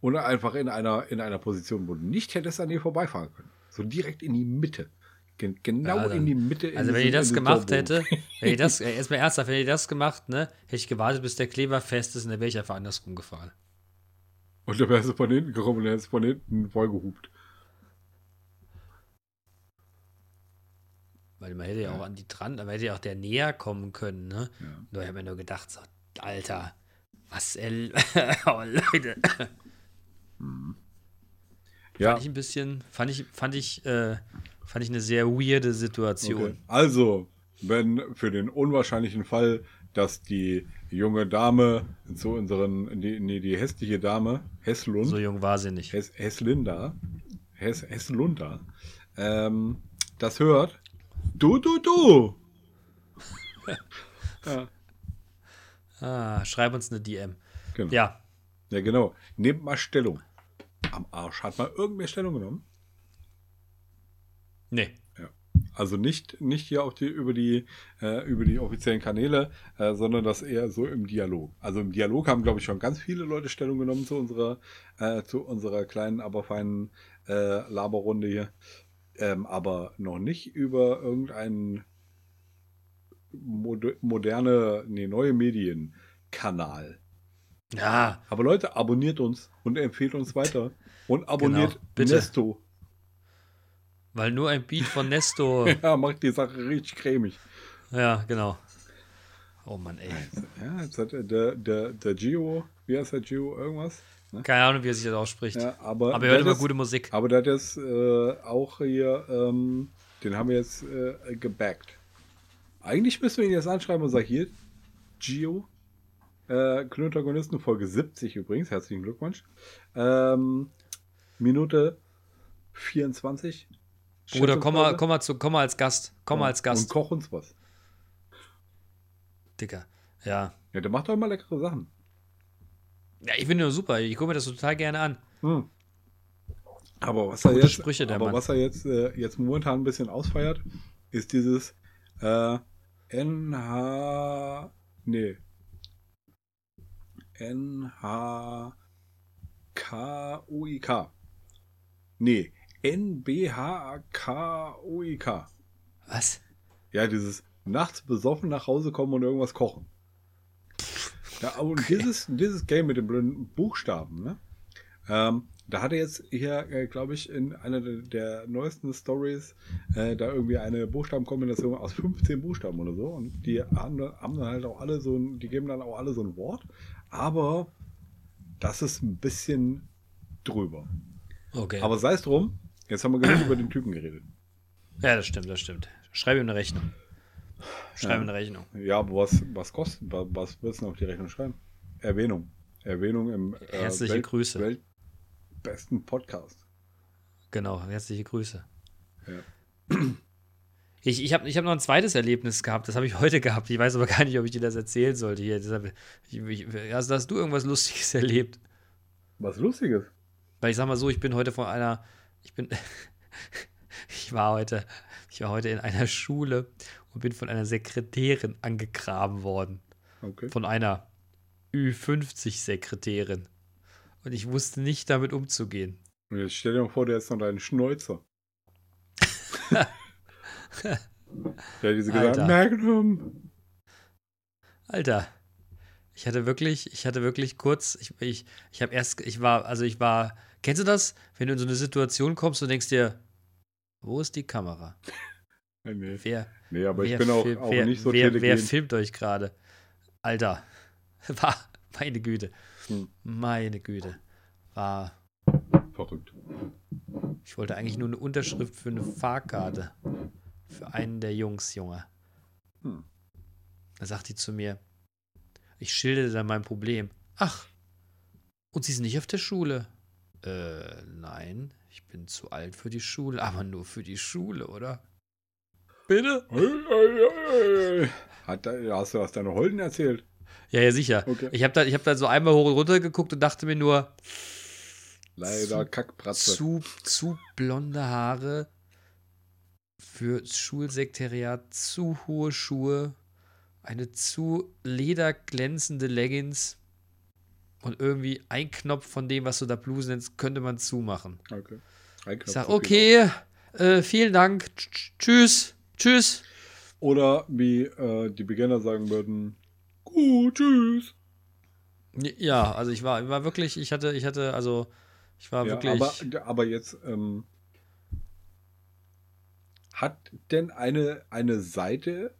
Oder einfach in einer, in einer Position, wo du nicht hättest an ihr vorbeifahren können. So direkt in die Mitte. Gen genau Ja, dann- in die Mitte. in Also wenn ich das gemacht hätte, wenn ich das, erstmal ernsthaft, wenn ich das gemacht, ne, hätte ich gewartet, bis der Kleber fest ist und dann wäre ich einfach andersrum gefahren. Und dann wärst du von hinten gekommen und dann hättest du von hinten vollgehupt. Weil man hätte ja auch an die dran, man hätte ja auch der näher kommen können, ne? Ja. Nur ich habe mir nur gedacht, so, Alter, was, oh, Leute. Ja, Fand ich ein bisschen, fand ich, fand ich, äh, fand ich eine sehr weirde Situation. Okay. Also, wenn für den unwahrscheinlichen Fall, dass die junge Dame zu unseren, die, nee, die hässliche Dame, Hesslund, So jung war sie nicht. Hes, Hesslinda, Hess, Hesslunda, ähm, das hört, du, du, du. ja, Ah, schreib uns eine DM. genau. Ja, ja, genau. Nehmt mal Stellung. Am Arsch. Hat mal irgendwer Stellung genommen? nee. Also nicht, nicht hier auf die, über, die, äh, über die offiziellen Kanäle, äh, sondern das eher so im Dialog. Also im Dialog haben, glaube ich, schon ganz viele Leute Stellung genommen zu unserer, äh, zu unserer kleinen, aber feinen äh, Laberrunde hier. Ähm, aber noch nicht über irgendeinen mod moderne, nee, neue Medienkanal. Ja, Aber Leute, abonniert uns und empfehlt uns weiter. Und abonniert Genau, bitte. Nesto. weil nur ein Beat von Nesto. Ja, macht die Sache richtig cremig. ja, genau. Oh Mann, ey. Ja, jetzt hat der, der, der Gio, wie heißt der Gio, irgendwas? Ne? Keine Ahnung, wie er sich das ausspricht. Ja, aber, Aber er hört immer ist- gute Musik. Aber der hat jetzt äh, auch hier, ähm, den haben wir jetzt äh, gebackt. Eigentlich müssen wir ihn jetzt anschreiben und sagen, hier, Gio, äh, Klöntagonisten Folge 70 übrigens, herzlichen Glückwunsch. Ähm, Minute 24. Bruder, komm mal, komm mal, zu, komm mal als Gast. Komm mal als Und Gast, koch uns was. Dicker. Ja. Ja, der macht doch immer leckere Sachen. Ja, ich finde nur super. Ich gucke mir das total gerne an. Hm. Aber was er jetzt, Sprüche, aber Mann. was er jetzt, äh, jetzt momentan ein bisschen ausfeiert, ist dieses äh, NH. Nee. NHKUIK. Nee. NBHKUIK. Was? Ja, dieses nachts besoffen nach Hause kommen und irgendwas kochen. Ja, und dieses, dieses Game mit den blöden Buchstaben, ne? Ähm, da hat er jetzt hier, äh, glaube ich, in einer der, der neuesten Stories äh, da irgendwie eine Buchstabenkombination aus 15 Buchstaben oder so. Und die haben, haben dann halt auch alle so ein, die geben dann auch alle so ein Wort. Aber das ist ein bisschen drüber. Okay. Aber sei es drum, jetzt haben wir genug über den Typen geredet. ja, das stimmt, das stimmt. Schreib ihm eine Rechnung. Schreib ihm eine Rechnung. Ja, aber was, was kostet, was, was willst du auf die Rechnung schreiben? Erwähnung. Erwähnung im äh, Herzliche Grüße. weltbesten Podcast. Genau, herzliche Grüße. Ja. Ich, ich habe ich hab noch ein zweites Erlebnis gehabt, das habe ich heute gehabt. Ich weiß aber gar nicht, ob ich dir das erzählen sollte hier. Deshalb, ich, ich, also hast du irgendwas Lustiges erlebt? Was Lustiges. Weil ich sag mal so, ich bin heute von einer, ich bin, ich war heute, ich war heute in einer Schule und bin von einer Sekretärin angegraben worden. Okay. Von einer Ü50-Sekretärin. Und ich wusste nicht damit umzugehen. Jetzt stell dir mal vor, der ist noch dein Schnäuzer. hat diese gesagt, Alter. Magnum. Alter, ich hatte wirklich, ich hatte wirklich kurz, ich, ich, ich habe erst, ich war, also ich war, kennst du das? Wenn du in so eine Situation kommst und denkst dir, wo ist die Kamera? Nee. Wer, nee aber ich wer, bin auch, auch wer, nicht so wer, wer filmt euch gerade? Alter, war, meine Güte, Hm. meine Güte, war, Verrückt. ich wollte eigentlich nur eine Unterschrift für eine Fahrkarte für einen der Jungs, Junge. Hm. Da sagt die zu mir, ich schilderte dann mein Problem. Ach, und Sie sind nicht auf der Schule? Äh, nein, ich bin zu alt für die Schule, aber nur für die Schule, oder? Bitte? Hat, hast du aus deiner Holden erzählt? Ja, ja, sicher. Okay. Ich habe da, ich hab da so einmal hoch und runter geguckt und dachte mir nur, Leider Zu- Kackpratze. zu, zu blonde Haare für Schulsekretariat, zu hohe Schuhe, eine zu lederglänzende Leggings und irgendwie ein Knopf von dem, was du da Bluse nennst, könnte man zumachen. Okay. Ein Ich Knopf sag, auf jeden okay, äh, vielen Dank, tsch- tsch- tschüss, tschüss. Oder wie äh, die Beginner sagen würden, gut, tschüss. Ja, also ich war, ich war wirklich, ich hatte, ich hatte, also ich war Ja, wirklich. aber, aber jetzt ähm, hat denn eine, eine Seite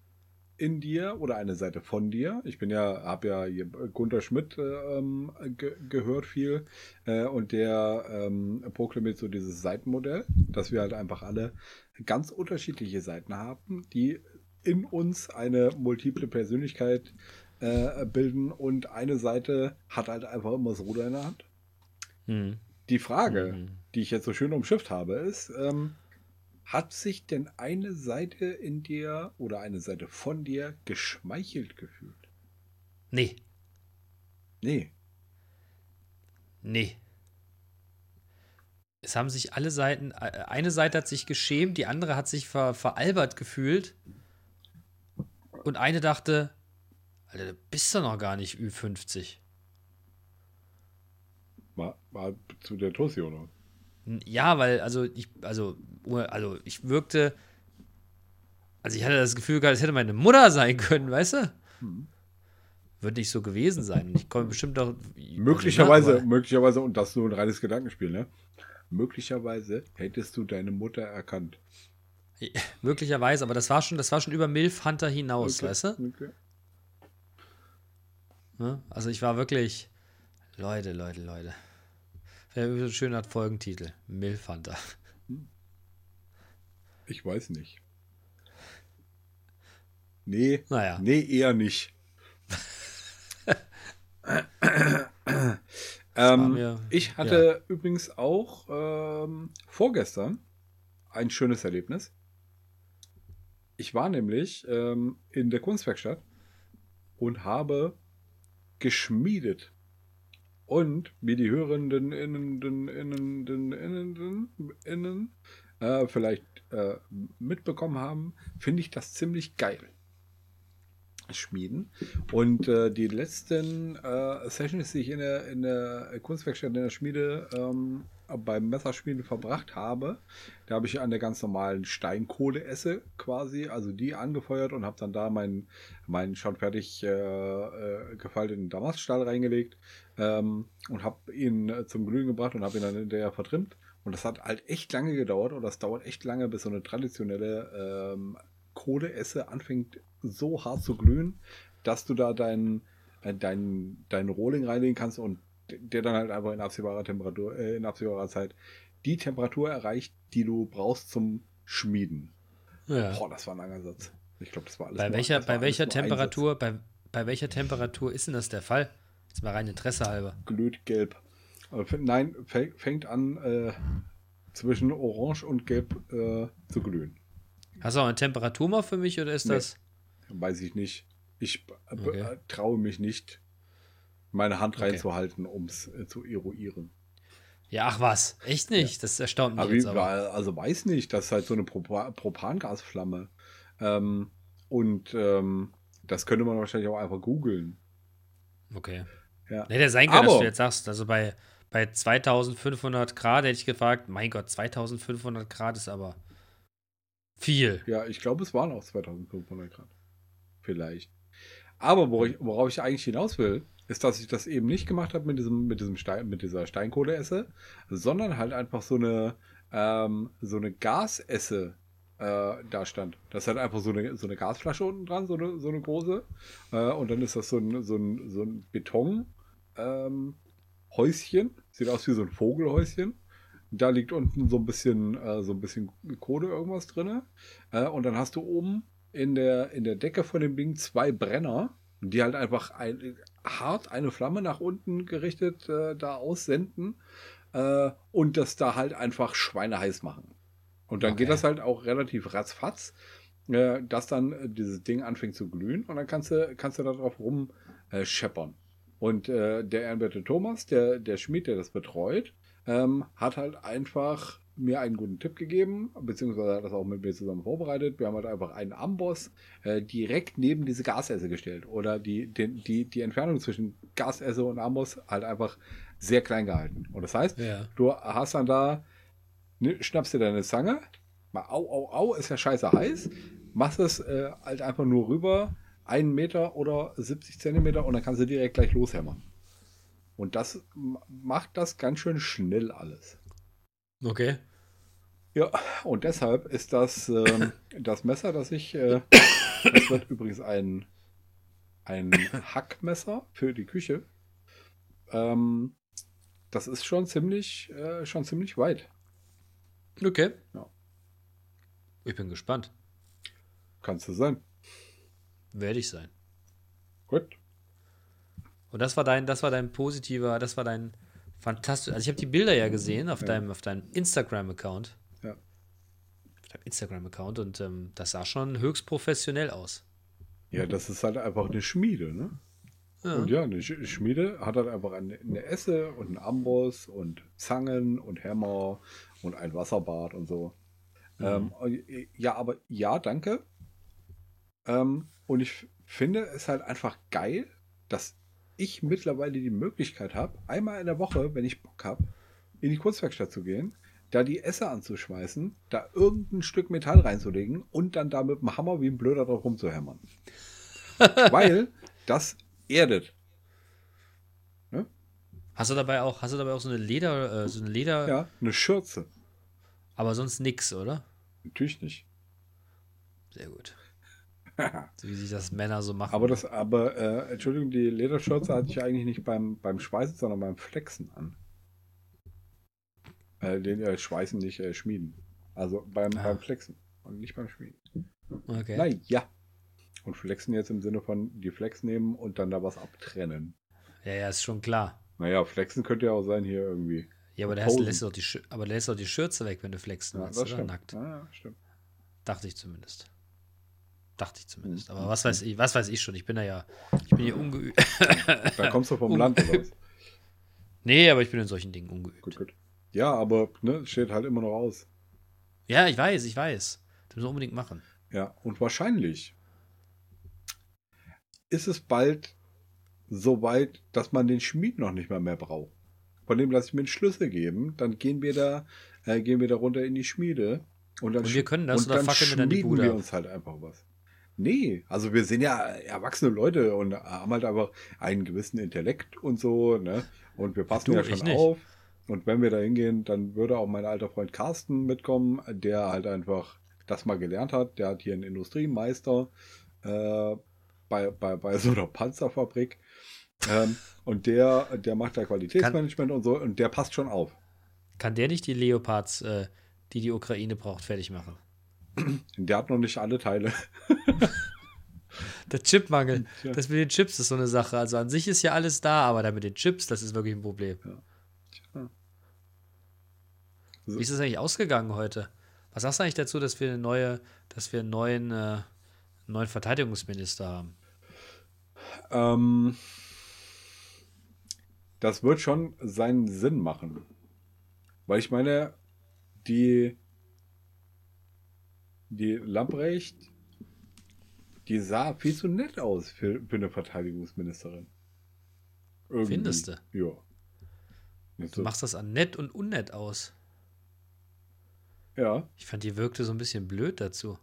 in dir oder eine Seite von dir? Ich bin ja, habe ja hier Gunter Schmidt äh, ähm, ge gehört viel äh, und der ähm, proklamiert so dieses Seitenmodell, dass wir halt einfach alle ganz unterschiedliche Seiten haben, die in uns eine multiple Persönlichkeit äh, bilden und eine Seite hat halt einfach immer das Ruder in der Hand. Hm. Die Frage, Mhm. die ich jetzt so schön umschifft habe, ist, ähm, hat sich denn eine Seite in dir oder eine Seite von dir geschmeichelt gefühlt? Nee, Nee. nee. es haben sich alle Seiten, äh, eine Seite hat sich geschämt, die andere hat sich ver, veralbert gefühlt. Und eine dachte, Alter, du bist doch noch gar nicht Ü50. War, war zu der Tosi, oder? Ja, weil, also ich, also, also ich wirkte, also ich hatte das Gefühl gehabt, es hätte meine Mutter sein können, weißt du? Hm. Wird nicht so gewesen sein. Ich komme bestimmt doch. Möglicherweise, also, möglicherweise, und das ist nur ein reines Gedankenspiel, ne? Möglicherweise hättest du deine Mutter erkannt. möglicherweise, aber das war schon, das war schon über Milf Hunter hinaus, okay, weißt du? Okay. Ne? Also ich war wirklich. Leute, Leute, Leute. Wäre ein schöner Folgentitel. Milf Hunter. Ich weiß nicht. Nee, naja. nee, eher nicht. ähm, ich hatte ja. übrigens auch ähm, vorgestern ein schönes Erlebnis. Ich war nämlich ähm, in der Kunstwerkstatt und habe geschmiedet und wie die Hörenden innen, innen, innen, innen, innen äh, vielleicht äh, mitbekommen haben, finde ich das ziemlich geil. Schmieden. Und äh, die letzten äh, Sessions, die ich in der, in der Kunstwerkstatt in der Schmiede ähm, beim Messerschmieden verbracht habe, da habe ich an der ganz normalen Steinkohle-Esse quasi, also die angefeuert und habe dann da meinen, meinen schon fertig äh, äh, gefalteten Damaststahl reingelegt ähm, und habe ihn zum Glühen gebracht und habe ihn dann hinterher vertrimmt. Und das hat halt echt lange gedauert und das dauert echt lange, bis so eine traditionelle ähm, Kohleesse anfängt so hart zu glühen, dass du da deinen äh, dein, dein Rohling reinlegen kannst und der dann halt einfach in absehbarer Temperatur, äh, in absehbarer Zeit die Temperatur erreicht, die du brauchst zum Schmieden. Ja. Boah, das war ein langer Satz. Ich glaube, das war alles. Bei nur, welcher, bei welcher Temperatur, bei, bei welcher Temperatur ist denn das der Fall? Das war rein Interesse halber. Glüht gelb. Nein, fängt an äh, zwischen Orange und Gelb äh, zu glühen. Hast du auch eine Temperatur mal für mich oder ist nee, das? Weiß ich nicht. Ich okay. traue mich nicht, meine Hand reinzuhalten, okay. um es äh, zu eruieren. Ja, ach was, echt nicht? Ja. Das erstaunt mich aber jetzt aber. Also weiß nicht, das ist halt so eine Pro Propangasflamme. Ähm, und ähm, das könnte man wahrscheinlich auch einfach googeln. Okay. Ja. Nee, der sein kann, dass du jetzt sagst, also bei, bei 2500 Grad hätte ich gefragt, mein Gott, 2500 Grad ist aber viel. Ja, ich glaube, es waren auch 2500 Grad. Vielleicht. Aber worauf ich, eigentlich hinaus will, ist, dass ich das eben nicht gemacht habe mit diesem, mit diesem Stein, mit dieser Steinkohleesse, sondern halt einfach so eine, ähm, so eine Gasesse äh, da stand. Das hat einfach so eine, so eine Gasflasche unten dran, so eine, so eine große. Äh, und dann ist das so ein, so ein, so ein Beton. Ähm. Sieht aus wie so ein Vogelhäuschen. Da liegt unten so ein bisschen, äh, so ein bisschen Kohle irgendwas drin. Äh, und dann hast du oben in der, in der Decke von dem Ding zwei Brenner, die halt einfach ein, hart eine Flamme nach unten gerichtet äh, da aussenden äh, und das da halt einfach schweineheiß machen. Und dann okay. geht das halt auch relativ ratzfatz, äh, dass dann äh, dieses Ding anfängt zu glühen und dann kannst du, kannst du da drauf rumscheppern. Und äh, der Ehrenwerte Thomas, der, der Schmied, der das betreut, ähm, hat halt einfach mir einen guten Tipp gegeben, beziehungsweise hat das auch mit mir zusammen vorbereitet. Wir haben halt einfach einen Amboss äh, direkt neben diese Gasesse gestellt oder die, die, die, die Entfernung zwischen Gasesse und Amboss halt einfach sehr klein gehalten. Und das heißt, ja. du hast dann da, ne, schnappst dir deine Zange, mal au, au, au, ist ja scheiße heiß, machst es äh, halt einfach nur rüber, einen Meter oder 70 Zentimeter und dann kannst du direkt gleich loshämmern. Und das macht das ganz schön schnell alles. Okay. Ja, und deshalb ist das äh, das Messer, das ich. Äh, das wird übrigens ein, ein Hackmesser für die Küche. Ähm, das ist schon ziemlich, äh, schon ziemlich weit. Okay. Ja. Ich bin gespannt. Kannst du sein. Werde ich sein. Gut. Und das war dein, das war dein positiver, das war dein fantastisch. Also ich habe die Bilder ja gesehen auf ja. deinem, auf deinem Instagram-Account. Ja. Auf deinem Instagram-Account und ähm, das sah schon höchst professionell aus. Ja, das ist halt einfach eine Schmiede, ne? Ja. Und ja, eine Sch- Schmiede hat dann einfach eine, Esse und einen Amboss und Zangen und Hämmer und ein Wasserbad und so. Ähm, ja, aber ja, danke. Ähm, und ich finde es halt einfach geil, dass ich mittlerweile die Möglichkeit habe, einmal in der Woche, wenn ich Bock habe, in die Kunstwerkstatt zu gehen, da die Esse anzuschmeißen, da irgendein Stück Metall reinzulegen und dann da mit dem Hammer wie ein Blöder drauf rumzuhämmern. Weil das erdet. Hast du dabei auch, hast du dabei auch so eine Leder, äh, so eine Leder, Ja, eine Schürze. aber sonst nix, oder? Natürlich nicht. Sehr gut. So wie sich das Männer so machen. Aber das, aber, äh, Entschuldigung, die Lederschürze hatte ich eigentlich nicht beim, beim Schweißen, sondern beim Flexen an. Äh, den äh, Schweißen nicht äh, schmieden. Also beim, Ah. beim Flexen und nicht beim Schmieden. okay. Nein, ja. Und flexen jetzt im Sinne von die Flex nehmen und dann da was abtrennen. Ja, ja, ist schon klar. Naja, flexen könnte ja auch sein hier irgendwie. Ja, aber da lässt du doch die, Schür- aber da lässt du doch die Schürze weg, wenn du flexen Ja, willst, das oder? stimmt. Nackt. Ja, stimmt. Dachte ich zumindest. Dachte ich zumindest. Mhm. Aber was weiß ich, was weiß ich schon? Ich bin da ja, ich bin hier ungeübt. Da kommst du vom. Land oder was? nee, aber ich bin in solchen Dingen ungeübt. Gut, gut. Ja, aber ne, steht halt immer noch aus. Ja, ich weiß, ich weiß. Das müssen wir unbedingt machen. Ja, und wahrscheinlich ist es bald so weit, dass man den Schmied noch nicht mal mehr braucht. Von dem lasse ich mir einen Schlüssel geben, dann gehen wir da, äh, gehen wir da runter in die Schmiede und dann, Und wir können das, und oder dann fackeln wir dann die Bude wir uns halt einfach was. Nee, also wir sind ja erwachsene Leute und haben halt einfach einen gewissen Intellekt und so, ne? Und wir passen ja schon auf. Und wenn wir da hingehen, dann würde auch mein alter Freund Carsten mitkommen, der halt einfach das mal gelernt hat. Der hat hier einen Industriemeister äh, bei, bei, bei so einer Panzerfabrik. Ähm, und der, der macht da Qualitätsmanagement und so und der passt schon auf. Kann der nicht die Leopards, äh, die die Ukraine braucht, fertig machen? Der hat noch nicht alle Teile. Der Chipmangel. Tja. Das mit den Chips ist so eine Sache. Also an sich ist ja alles da, aber da mit den Chips, das ist wirklich ein Problem. Tja. Wie ist es eigentlich ausgegangen heute? Was sagst du eigentlich dazu, dass wir eine neue, dass wir einen neuen, äh, neuen Verteidigungsminister haben? Ähm, das wird schon seinen Sinn machen. Weil ich meine, die, die Lamprecht, die sah viel zu nett aus für, für eine Verteidigungsministerin. Irgendwie. Findest du? Ja. Nicht Du so- machst das an nett und unnett aus. ja. Ich fand, die wirkte so ein bisschen blöd dazu.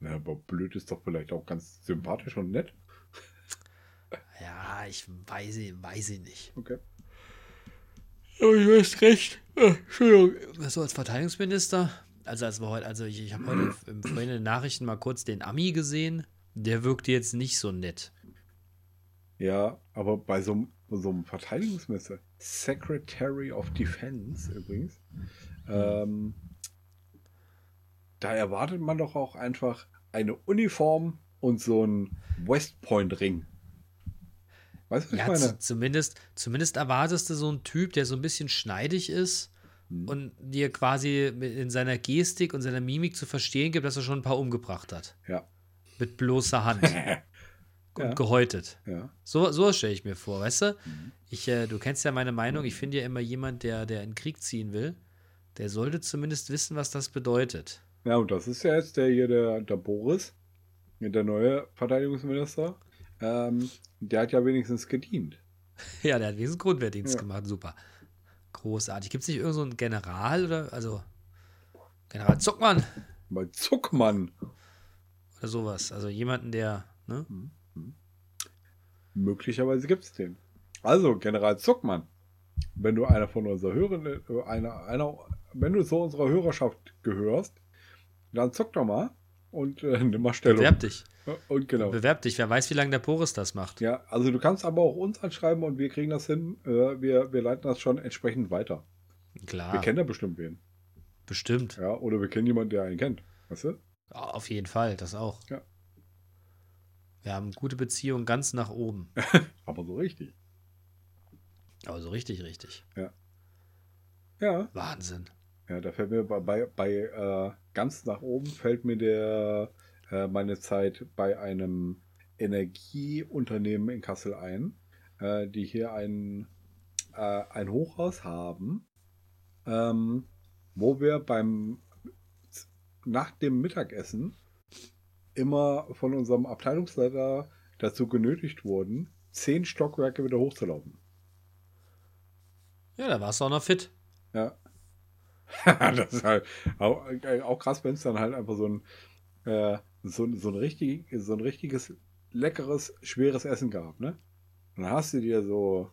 ja, aber blöd ist doch vielleicht auch ganz sympathisch und nett. Ja, ich weiß, weiß ich nicht. Okay. Aber ich weiß recht. Entschuldigung. So als Verteidigungsminister, also als wir heute, also ich, ich habe heute im vorhin in den Nachrichten mal kurz den Ami gesehen. Der wirkte jetzt nicht so nett. Ja, aber bei so, einem- so einem Verteidigungsminister, Secretary of Defense übrigens, ähm, da erwartet man doch auch einfach eine Uniform und so einen West Point Ring. Weißt du, was Ja, ich meine? zu, zumindest, zumindest erwartest du so einen Typ, der so ein bisschen schneidig ist Hm. und dir quasi in seiner Gestik und seiner Mimik zu verstehen gibt, dass er schon ein paar umgebracht hat. Ja. Mit bloßer Hand und Ja. gehäutet. ja. So, so stelle ich mir vor, weißt du? Mhm. Ich, äh, du kennst ja meine Meinung, ich finde ja immer jemand, der, der in den Krieg ziehen will, der sollte zumindest wissen, was das bedeutet. Ja, und das ist ja jetzt der hier, der, der Boris, der neue Verteidigungsminister. Ähm, der hat ja wenigstens gedient. Ja, der hat wenigstens Grundwehrdienst Ja. gemacht, super. Großartig. Gibt es nicht irgendeinen so einen General oder, also, General Zuckmann Bei Zuckmann. oder sowas? Also jemanden, der, ne? Möglicherweise gibt es den. Also, General Zuckmann, wenn du einer von unserer Hörern, einer, einer, wenn du zu unserer Hörerschaft gehörst, dann zuck doch mal und äh, nimm mal Stellung. Bewerb dich. Und genau. Bewerb dich. Wer weiß, wie lange der Boris das macht. Ja, also du kannst aber auch uns anschreiben und wir kriegen das hin. Äh, wir, wir leiten das schon entsprechend weiter. Klar, Wir kennen da bestimmt wen. bestimmt. Ja, oder wir kennen jemanden, der einen kennt. Weißt du? Ja, Auf jeden Fall, das auch. Ja. Wir haben gute Beziehungen ganz nach oben. Aber so richtig. Aber so richtig, richtig. Ja. Wahnsinn. Ja, da fällt mir bei, bei, äh, ganz nach oben fällt mir der äh, meine Zeit bei einem Energieunternehmen in Kassel ein, äh, die hier ein, äh, ein Hochhaus haben, ähm, wo wir beim nach dem Mittagessen immer von unserem Abteilungsleiter dazu genötigt wurden, zehn Stockwerke wieder hochzulaufen. Ja, da warst du auch noch fit. Ja. das ist halt auch, äh, auch krass, wenn es dann halt einfach so ein, äh, so, so, ein richtig, so ein richtiges, leckeres, schweres Essen gab, ne? Und dann hast du dir so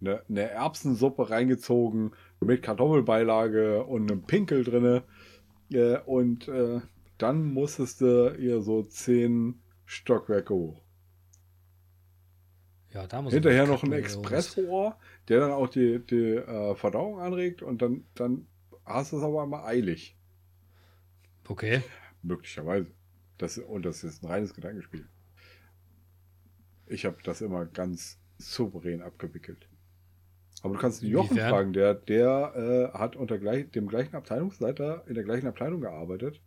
eine, eine Erbsensuppe reingezogen mit Kartoffelbeilage und einem Pinkel drinne. Äh, und äh, dann musstest du ihr so zehn Stockwerke hoch. Ja, da muss Hinterher noch ein. Expressrohr, der dann auch die, die äh, Verdauung anregt und dann, dann hast du es aber einmal eilig. Okay. Möglicherweise. Das, und das ist ein reines Gedankenspiel. Ich habe das immer ganz souverän abgewickelt. Aber du kannst den Jochen Inwiefern? fragen, der, der äh, hat unter gleich, dem gleichen Abteilungsleiter in der gleichen Abteilung gearbeitet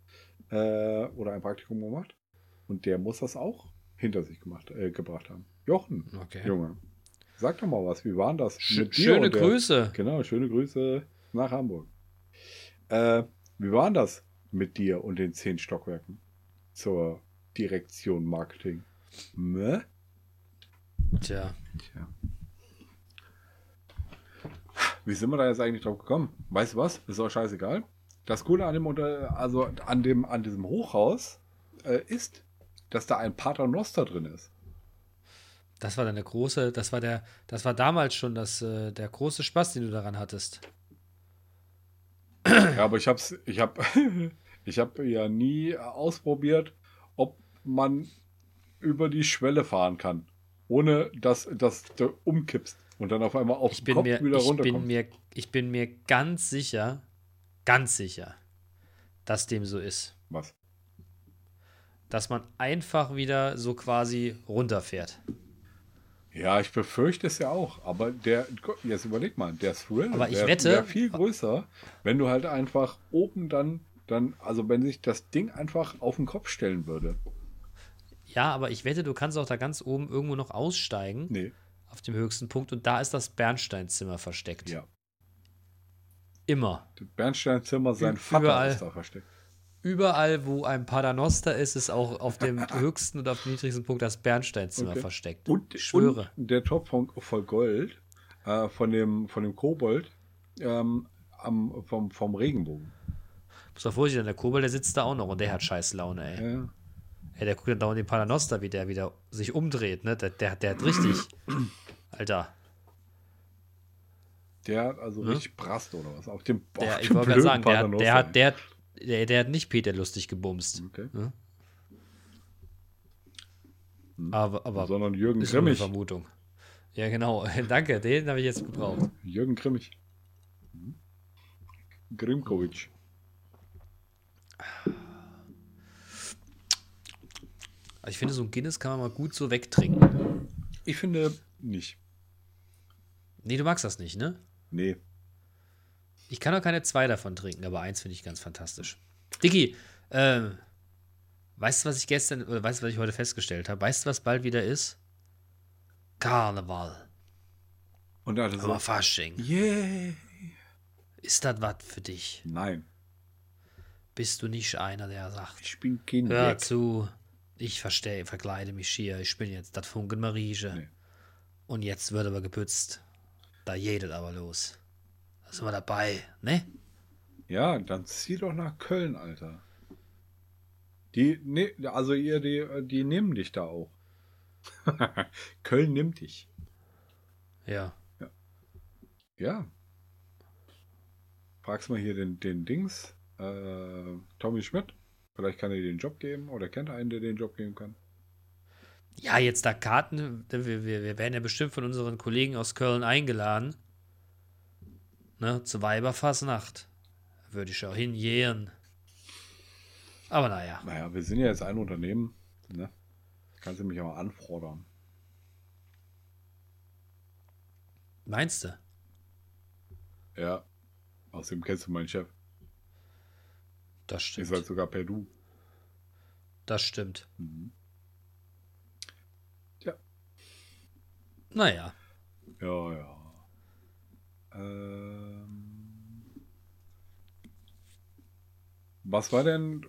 äh, oder ein Praktikum gemacht. Und der muss das auch hinter sich gemacht, äh, gebracht haben. Jochen, Okay. Junge, sag doch mal was. Wie waren das? Sch mit dir schöne der- Grüße. Genau, schöne Grüße nach Hamburg. Äh, wie war denn das mit dir und den zehn Stockwerken zur Direktion Marketing? Ne? Tja. Tja. Wie sind wir da jetzt eigentlich drauf gekommen? Weißt du was? Ist auch scheißegal. Das Coole an dem, Unter also an dem, an diesem Hochhaus äh, ist, dass da ein Paternoster drin ist. Das war deine große, das war der, das war damals schon das, äh, der große Spaß, den du daran hattest. Ja, aber ich hab's, ich hab, ich hab ja nie ausprobiert, ob man über die Schwelle fahren kann, ohne dass, dass du umkippst und dann auf einmal auf Ich den bin Kopf mir, wieder ich bin mir, ich bin mir ganz sicher, ganz sicher, dass dem so ist. Was? Dass man einfach wieder so quasi runterfährt. Ja, ich befürchte es ja auch, aber der, jetzt überleg mal, der Thrill Aber ich wär- wette- wär viel größer, wenn du halt einfach oben dann, dann, also wenn sich das Ding einfach auf den Kopf stellen würde. Ja, aber ich wette, du kannst auch da ganz oben irgendwo noch aussteigen, Nee, auf dem höchsten Punkt, und da ist das Bernsteinzimmer versteckt. ja. Immer. Das Bernsteinzimmer, sein Ü- Vater überall. ist da versteckt. Überall, wo ein Paternoster ist, ist auch auf dem höchsten und auf dem niedrigsten Punkt das Bernsteinzimmer Okay. versteckt. Und, ich schwöre. und der Topf von, voll Gold äh, von, dem, von dem Kobold ähm, am, vom, vom Regenbogen. Muss mal vorsichtig sein, der Kobold, der sitzt da auch noch und der hat scheiß Laune, ey. Ja. Ey, der guckt dann dauernd den Paternoster, wie der wieder sich umdreht, ne? Der, der, der hat richtig. Alter. Der hat also Ne? richtig Brast oder was. Auf dem, Der, auf ich dem wollte gerade sagen, der, hat- der, hat, der, hat- der, der hat nicht Peter lustig gebumst. Okay. Ne? Hm. Aber, aber Sondern Jürgen ist nur eine Grimmig. Vermutung. Ja, genau. Danke, den habe ich jetzt gebraucht. Jürgen Grimmig. Grimkovic. Also ich finde, so ein Guinness kann man mal gut so wegtrinken. Ich finde nicht. Nee, du magst das nicht, ne? Nee. Ich kann auch keine zwei davon trinken, aber eins finde ich ganz fantastisch. Dicky, ähm, weißt du, was ich gestern, oder weißt du, was ich heute festgestellt habe? Weißt du, was bald wieder ist? Karneval. Und er hat Aber so, Fasching. yeah. Ist das was für dich? Nein, Bist du nicht einer, der sagt, ich bin kein hör zu, ich verstehe, verkleide mich hier, ich bin jetzt das Funken Marieche. Nee. Und jetzt wird aber geputzt. Da jedet aber los. Sind wir dabei, ne? Ja, dann zieh doch nach Köln, Alter. Die, ne, also ihr, die, die nehmen dich da auch. Köln nimmt dich. Ja. Ja. Fragst mal hier den, den Dings, äh, Tommy Schmidt. Vielleicht kann er dir den Job geben oder kennt er einen, der den Job geben kann. Ja, jetzt da Karten, wir, wir, wir werden ja bestimmt von unseren Kollegen aus Köln eingeladen. Ne, zur Weiberfassnacht. Würde ich auch hingehen. Aber naja. Naja, wir sind ja jetzt ein Unternehmen. Ne? Kannst du mich auch anfordern. Meinst du? Ja. Außerdem kennst du meinen Chef. Das Ist stimmt. halt sogar per Du. Das stimmt. Mhm. Naja. Ja, ja. Ähm, was war denn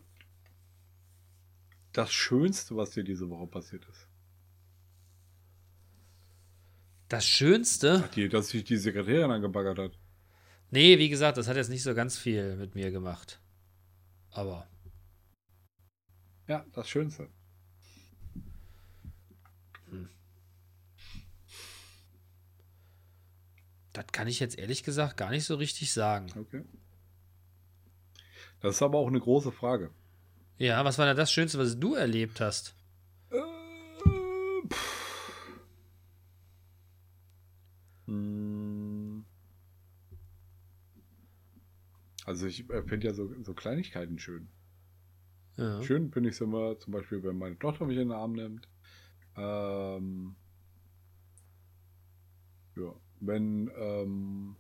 das Schönste, was dir diese Woche passiert ist? Das Schönste. Ach, die, dass sich die Sekretärin angebaggert hat. Nee, wie gesagt, das hat jetzt nicht so ganz viel mit mir gemacht. Aber. Ja, das Schönste. Das kann ich jetzt ehrlich gesagt gar nicht so richtig sagen. Okay. Das ist aber auch eine große Frage. Ja, was war denn das Schönste, was du erlebt hast? Äh, Hm. Also ich finde ja so, so Kleinigkeiten schön. Ja. Schön finde ich es immer, zum Beispiel, wenn meine Tochter mich in den Arm nimmt. Ähm, ja, wenn ähm,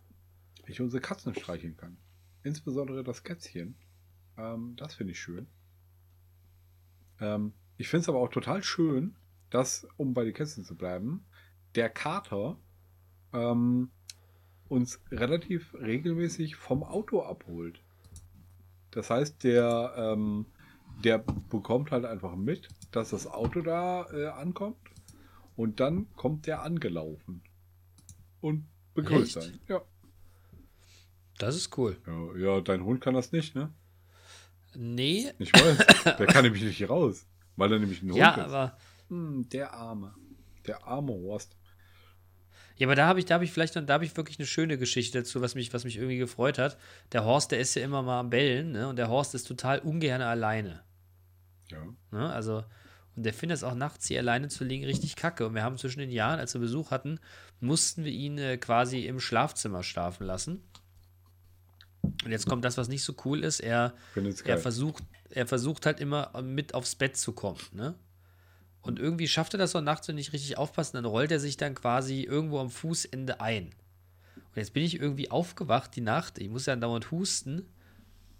ich unsere Katzen streicheln kann. Insbesondere das Kätzchen. Ähm, das finde ich schön. Ähm, ich finde es aber auch total schön, dass, um bei den Kätzchen zu bleiben, der Kater ähm, uns relativ regelmäßig vom Auto abholt. Das heißt, der, ähm, der bekommt halt einfach mit, dass das Auto da äh, ankommt und dann kommt der angelaufen und begrüßt Echt? einen. Ja. Das ist cool. ja. Ja, dein Hund kann das nicht, ne? Nee, Ich weiß. der kann nämlich nicht raus, weil er nämlich ein Hund ja, ist. aber. Hm, der Arme. Der arme Horst. Ja, aber da habe ich, da habe ich vielleicht, noch- da habe ich wirklich eine schöne Geschichte dazu, was mich, was mich irgendwie gefreut hat. Der Horst, der ist ja immer mal am Bellen, ne? Und der Horst ist total ungern alleine. Ja. Ne? Also, und der findet es auch nachts hier alleine zu liegen richtig kacke. Und wir haben zwischen den Jahren, als wir Besuch hatten, mussten wir ihn äh, quasi im Schlafzimmer schlafen lassen. Und jetzt kommt das, was nicht so cool ist. Er, er versucht, er versucht halt immer mit aufs Bett zu kommen, ne? Und irgendwie schafft er das so nachts und nicht richtig aufpassen, dann rollt er sich dann quasi irgendwo am Fußende ein. Und jetzt bin ich irgendwie aufgewacht die Nacht, ich muss ja dauernd husten.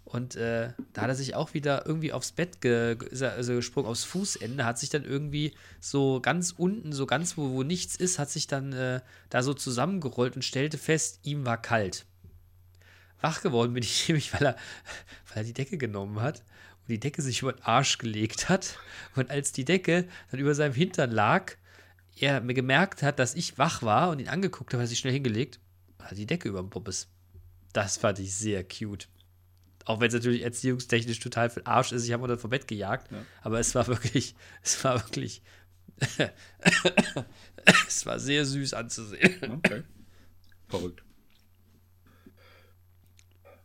Und äh, da hat er sich auch wieder irgendwie aufs Bett ge also gesprungen, aufs Fußende, hat sich dann irgendwie so ganz unten, so ganz wo, wo nichts ist, hat sich dann äh, da so zusammengerollt und stellte fest, ihm war kalt. Wach geworden bin ich nämlich, weil er, weil er die Decke genommen hat und die Decke sich über den Arsch gelegt hat. Und als die Decke dann über seinem Hintern lag, er mir gemerkt hat, dass ich wach war und ihn angeguckt habe, hat er sich schnell hingelegt, hat die Decke über dem Poppes. Das fand ich sehr cute. Auch wenn es natürlich erziehungstechnisch total für den Arsch ist. Ich habe dann vom Bett gejagt. Ja. Aber es war wirklich, es war wirklich, es war sehr süß anzusehen. Okay. Verrückt.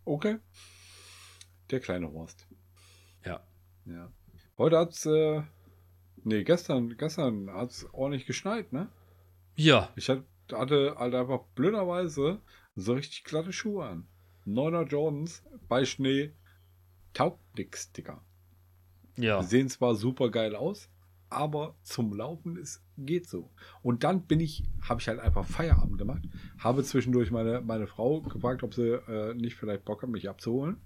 Okay. Der kleine Horst. Ja. Ja. Heute hat's, äh, nee, gestern, gestern hat's ordentlich geschneit, ne? Ja, Ich hat- hatte halt einfach blöderweise so richtig glatte Schuhe an. Neuner Jordans bei Schnee. Taugt nix, Digga. ja. Sehen zwar super geil aus, aber zum Laufen ist, geht so. Und dann bin ich, habe ich halt einfach Feierabend gemacht, habe zwischendurch meine, meine Frau gefragt, ob sie äh, nicht vielleicht Bock hat, mich abzuholen.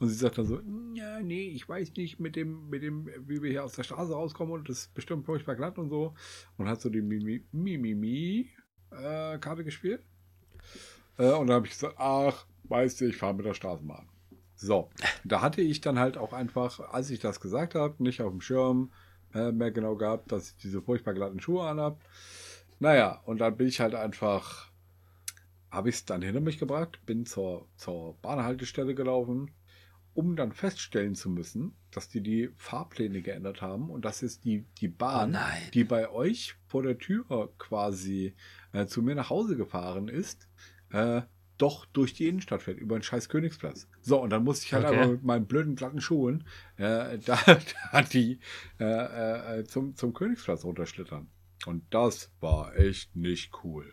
Und sie sagt dann so, ja, nee, ich weiß nicht mit dem, mit dem, wie wir hier aus der Straße rauskommen und das ist bestimmt furchtbar glatt und so. Und hat so die Mimi, Mimi, Mimi äh, Karte gespielt. Äh, und dann habe ich gesagt, ach, weißt du, ich fahre mit der Straßenbahn. So, da hatte ich dann halt auch einfach, als ich das gesagt habe, nicht auf dem Schirm äh, mehr genau gehabt, dass ich diese furchtbar glatten Schuhe anhab. Naja, und dann bin ich halt einfach, habe ich es dann hinter mich gebracht, bin zur, zur Bahnhaltestelle gelaufen, um dann feststellen zu müssen, dass die die Fahrpläne geändert haben und das ist die, die Bahn, Oh die bei euch vor der Tür quasi äh, zu mir nach Hause gefahren ist, äh, doch durch die Innenstadt fährt, über den scheiß Königsplatz. So, und dann musste ich halt Okay. einfach mit meinen blöden glatten Schuhen äh, da, da die äh, äh, zum, zum Königsplatz runterschlittern. Und das war echt nicht cool.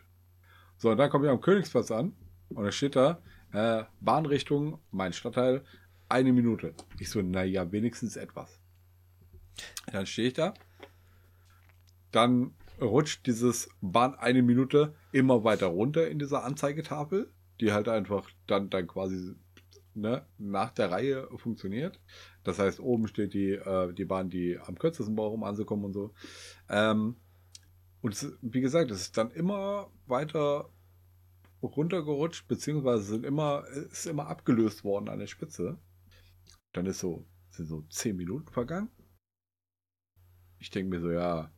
So, und dann komme ich am Königsplatz an und da steht da, äh, Bahnrichtung, mein Stadtteil, eine Minute. Ich so, naja, wenigstens etwas. Dann stehe ich da. Dann rutscht dieses Bahn eine Minute immer weiter runter in dieser Anzeigetafel, die halt einfach dann, dann quasi ne, nach der Reihe funktioniert. Das heißt, oben steht die, äh, die Bahn, die am kürzesten braucht, um anzukommen und so. Ähm, Und es, wie gesagt, es ist dann immer weiter runtergerutscht, beziehungsweise sind immer, ist immer abgelöst worden an der Spitze. Dann ist so, sind so zehn Minuten vergangen. Ich denke mir so, ja,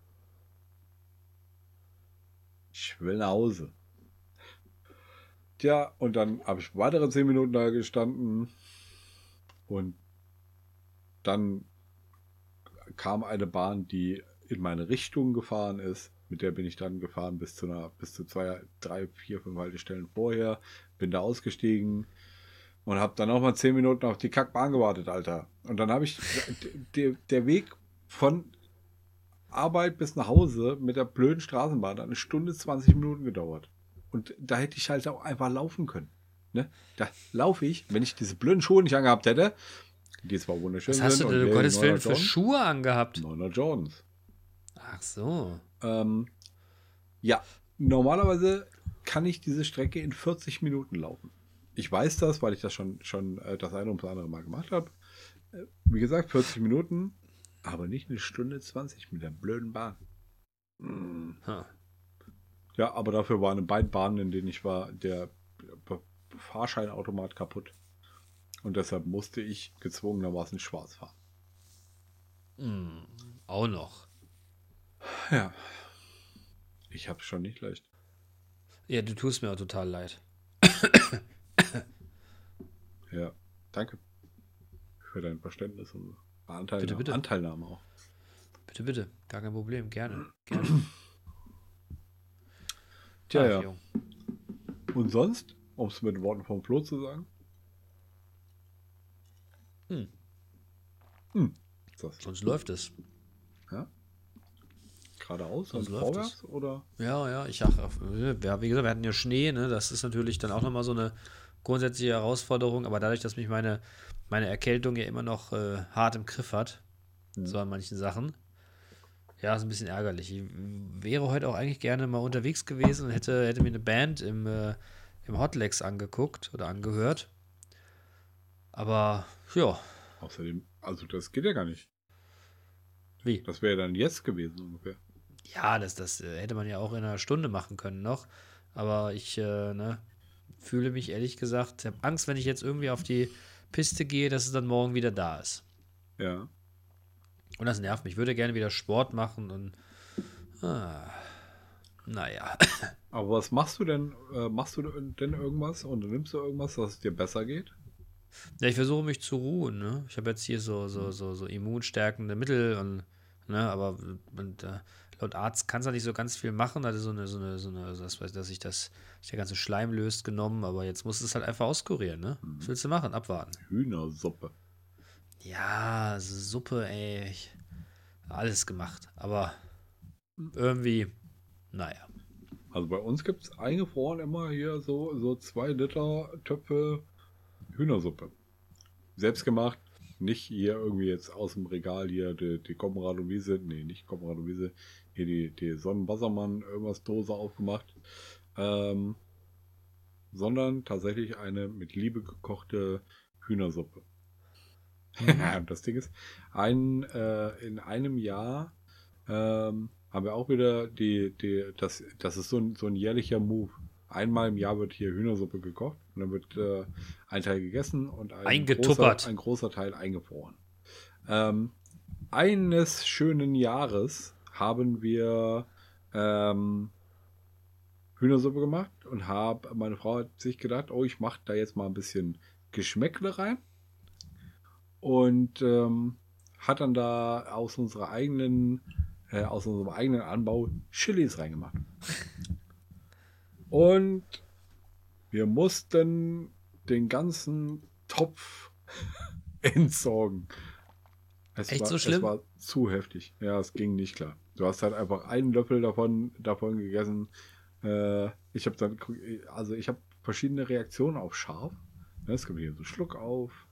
ich will nach Hause. Tja, und dann habe ich weitere zehn Minuten da gestanden und dann kam eine Bahn, die in meine Richtung gefahren ist. Mit der bin ich dann gefahren bis zu einer, bis zu zwei, drei, vier, fünf Haltestellen vorher. Bin da ausgestiegen und habe dann noch mal zehn Minuten auf die Kackbahn gewartet, Alter. Und dann habe ich der, Weg von Arbeit bis nach Hause mit der blöden Straßenbahn eine Stunde 20 Minuten gedauert. Und da hätte ich halt auch einfach laufen können. Ne? Da laufe ich, wenn ich diese blöden Schuhe nicht angehabt hätte, die zwar wunderschön Was hast du denn, um Gottes Willen, für Schuhe angehabt? Neuner Jordans. Ach so. Ähm, ja, normalerweise kann ich diese Strecke in 40 Minuten laufen. Ich weiß das, weil ich das schon, schon äh, das eine und das andere Mal gemacht habe. Äh, wie gesagt, 40 Minuten, aber nicht eine Stunde 20 mit der blöden Bahn. Mm. Ha. Ja, aber dafür waren in beiden Bahnen, in denen ich war, der Fahrscheinautomat kaputt. Und deshalb musste ich gezwungenermaßen schwarz fahren. Hm, auch noch. Ja. Ich hab's schon nicht leicht. Ja, du tust mir auch total leid. Ja, danke für dein Verständnis und Anteilnahme, Bitte, bitte. Anteilnahme auch. Bitte, bitte. Gar kein Problem. Gerne. Gerne. Tja, Ach, ja. Jung. Und sonst, um es mit Worten vom Flo zu sagen? Hm. Hm. Sonst läuft es. ja? Geradeaus und Sonst läuft vorwärts? Oder? Ja, ja, ich ach, ja, wie gesagt, wir hatten ja Schnee, ne? Das ist natürlich dann auch nochmal so eine grundsätzliche Herausforderung, aber dadurch, dass mich meine, meine Erkältung ja immer noch äh, hart im Griff hat, so an manchen Sachen, ja, ist ein bisschen ärgerlich. Ich wäre heute auch eigentlich gerne mal unterwegs gewesen und hätte, hätte mir eine Band im, äh, im Hotlex angeguckt oder angehört. Aber ja, Außerdem, also das geht ja gar nicht. wie? Das wäre dann jetzt gewesen ungefähr. Ja, das, das äh, hätte man ja auch in einer Stunde machen können noch. Aber ich äh, ne, fühle mich ehrlich gesagt, ich habe Angst, wenn ich jetzt irgendwie auf die Piste gehe, dass es dann morgen wieder da ist. Ja. Und das nervt mich. Ich würde gerne wieder Sport machen und. Ah, naja. Aber was machst du denn? Äh, machst du denn irgendwas und nimmst du irgendwas, dass es dir besser geht? Ja, ich versuche mich zu ruhen. Ne? Ich habe jetzt hier so, so, so, so immunstärkende Mittel und. Ne, aber und, äh, laut Arzt kannst du nicht so ganz viel machen. Hatte so eine, so eine, so eine, das weiß, dass sich das, sich der ganze Schleim löst, genommen. Aber jetzt musst du es halt einfach auskurieren. Ne? Was willst du machen? Abwarten. Hühnersuppe. Ja, Suppe, ey. Ich, alles gemacht. Aber irgendwie, naja. Also bei uns gibt es eingefroren immer hier so, so zwei Liter Töpfe Hühnersuppe. Selbstgemacht. Nicht hier irgendwie jetzt aus dem Regal hier die, die Komrad und Wiese. Nee, nicht Komrad und Wiese. Hier die, die Sonnenwassermann irgendwas Dose aufgemacht. Ähm, sondern tatsächlich eine mit Liebe gekochte Hühnersuppe. Und das Ding ist, ein, äh, in einem Jahr ähm, haben wir auch wieder die, die, das, das ist so ein, so ein jährlicher Move. Einmal im Jahr wird hier Hühnersuppe gekocht und dann wird äh, ein Teil gegessen und ein, Eingetuppert. großer, ein großer Teil eingefroren. Ähm, eines schönen Jahres haben wir ähm, Hühnersuppe gemacht und hab, meine Frau hat sich gedacht, oh, ich mache da jetzt mal ein bisschen Geschmäckle rein und ähm, hat dann da aus unserer eigenen, äh, aus unserem eigenen Anbau Chilis reingemacht. Und wir mussten den ganzen Topf entsorgen. Es Echt war, so schlimm? Es war zu heftig. Ja, es ging nicht klar. Du hast halt einfach einen Löffel davon, davon gegessen. Äh, ich habe dann, also ich habe verschiedene Reaktionen auf scharf. Ja, Es kommt hier so Schluck auf.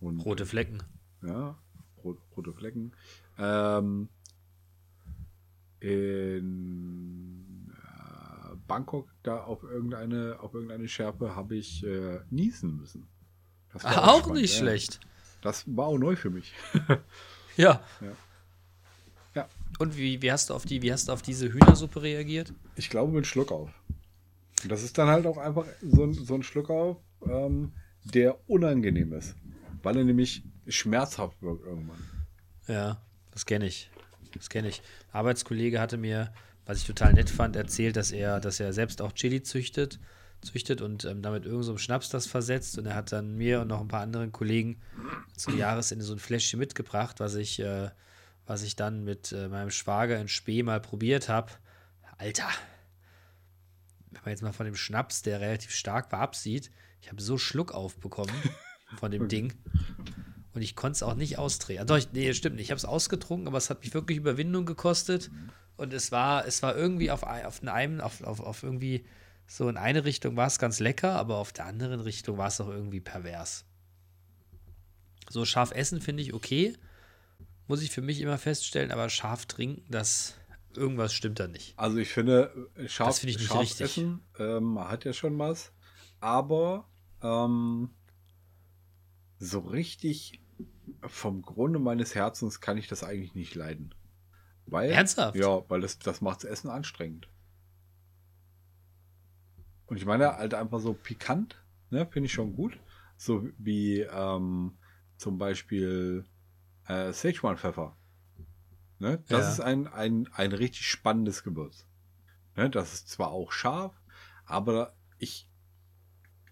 Und, Rote Flecken. ja, rot, rote Flecken. Ähm, in äh, Bangkok da auf irgendeine, auf irgendeine Schärpe habe ich äh, niesen müssen. Das war Auch spannend, nicht ja. schlecht. Das war auch neu für mich. Ja. Ja. Und wie, wie, hast du auf die, wie hast du auf diese Hühnersuppe reagiert? Ich glaube mit Schluck auf. Das ist dann halt auch einfach so ein, so ein Schluck auf, ähm, der unangenehm ist. Weil er nämlich schmerzhaft wirkt irgendwann. Ja, das kenne ich. Das kenne ich. Ein Arbeitskollege hatte mir, was ich total nett fand, erzählt, dass er, dass er selbst auch Chili züchtet, züchtet und ähm, damit irgend so Schnaps das versetzt. Und er hat dann mir und noch ein paar anderen Kollegen zum Jahresende so ein Fläschchen mitgebracht, was ich, äh, was ich dann mit äh, meinem Schwager in Spee mal probiert habe. Alter, wenn man jetzt mal von dem Schnaps, der relativ stark war, absieht, ich habe so Schluck aufbekommen von dem Ding. Und ich konnte es auch nicht austrinken. Doch, ich, nee, stimmt nicht. Ich habe es ausgetrunken, aber es hat mich wirklich Überwindung gekostet. Und es war, es war irgendwie auf, auf einem, auf, auf, auf irgendwie, so in eine Richtung war es ganz lecker, aber auf der anderen Richtung war es auch irgendwie pervers. So scharf essen finde ich okay. Muss ich für mich immer feststellen, aber scharf trinken, das irgendwas stimmt da nicht. Also ich finde, äh, scharf, Das finde ich nicht scharf richtig. essen ähm, hat ja schon was. Aber ähm, so richtig vom Grunde meines Herzens kann ich das eigentlich nicht leiden. Weil, Ernsthaft? Ja, weil das, das macht das Essen anstrengend. Und ich meine, halt einfach so pikant, ne, finde ich schon gut. So wie ähm, zum Beispiel äh, Szechuan-Pfeffer. Ne? Das Ja. ist ein, ein, ein richtig spannendes Gewürz. Ne? Das ist zwar auch scharf, aber ich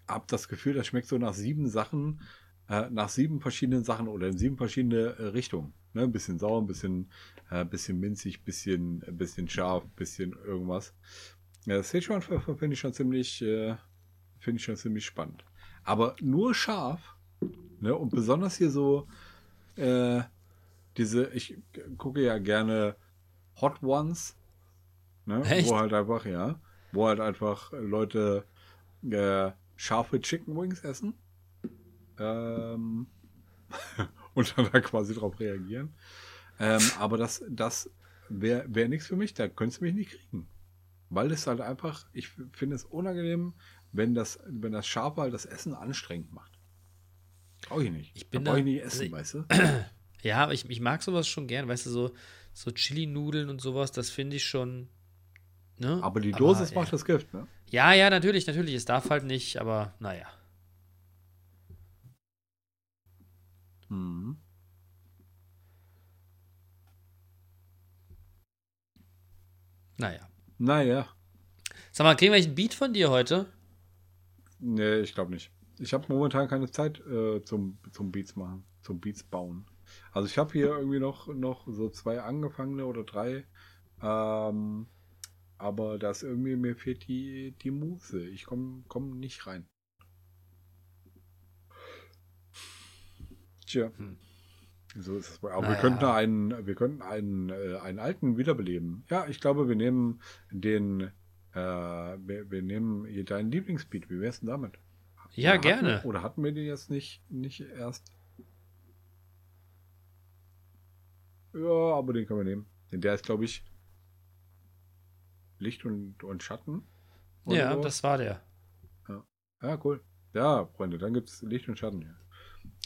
habe das Gefühl, das schmeckt so nach sieben Sachen, äh, nach sieben verschiedenen Sachen oder in sieben verschiedene äh, Richtungen. Ne? Ein bisschen sauer, ein bisschen, äh, bisschen minzig, bisschen, ein bisschen scharf, ein bisschen irgendwas. Ja, Szechuan-Pfeffer finde ich schon ziemlich, äh, finde ich schon ziemlich spannend. Aber nur scharf, ne? Und besonders hier so, äh, diese, ich gucke ja gerne Hot Ones, ne? Echt? Wo halt einfach, ja, wo halt einfach Leute äh, scharfe Chicken Wings essen. Ähm, und dann da quasi drauf reagieren. Ähm, aber das, das wäre wär nichts für mich, da könntest du mich nicht kriegen. Weil es halt einfach, ich finde es unangenehm, wenn das, wenn das Scharfe halt das Essen anstrengend macht. Brauche ich nicht. Ich bin da brauche ich nicht essen, also weißt du? Ja, aber ich, ich mag sowas schon gern, weißt du, so, so Chili-Nudeln und sowas, das finde ich schon. Ne? Aber die Dosis ja. macht das Gift, ne? Ja, ja, natürlich, natürlich. Es darf halt nicht, aber naja. Mhm. Naja. Naja. Sag mal, kriegen wir einen Beat von dir heute? Nee, ich glaube nicht. Ich habe momentan keine Zeit äh, zum, zum Beats machen, zum Beats bauen. Also ich habe hier irgendwie noch, noch so zwei angefangene oder drei. Ähm, aber das irgendwie, mir fehlt die, die Muse. Ich komme komm nicht rein. Tja. Hm. So ist es. Aber wir Naja. könnten einen, wir könnten einen, äh, einen alten wiederbeleben. Ja, ich glaube, wir nehmen den, äh, wir, wir nehmen hier deinen Lieblingsbeat. Wie wär's denn damit? Ja, Oder gerne. Hatten, oder hatten wir den jetzt nicht, nicht erst? Ja, aber den können wir nehmen. Denn der ist, glaube ich, Licht und, und Schatten. Ja, sowas. das war der. Ja, cool. Ja, Freunde, dann gibt es Licht und Schatten hier.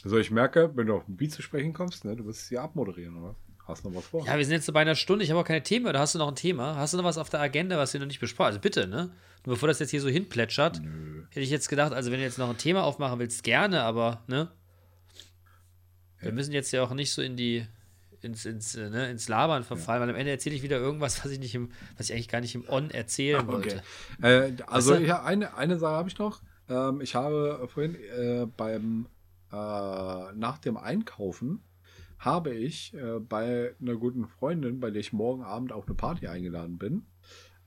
Also ich merke, wenn du auf den Beat zu sprechen kommst, ne, du wirst es hier abmoderieren, oder? Hast du noch was vor? Ja, wir sind jetzt so bei einer Stunde. Ich habe auch keine Themen. Oder hast du noch ein Thema? Hast du noch was auf der Agenda, was wir noch nicht besprochen Also bitte, ne? Nur bevor das jetzt hier so hinplätschert, Nö. hätte ich jetzt gedacht, also wenn du jetzt noch ein Thema aufmachen willst, gerne, aber, ne? Wir müssen jetzt ja auch nicht so in die, ins, ins, äh, ne, ins Labern verfallen, weil am Ende erzähle ich wieder irgendwas, was ich nicht im, was ich eigentlich gar nicht im On erzählen Okay. wollte. Äh, also Weißt du? ja, eine, eine Sache habe ich noch. Ähm, ich habe vorhin äh, beim nach dem Einkaufen habe ich äh, bei einer guten Freundin, bei der ich morgen Abend auf eine Party eingeladen bin,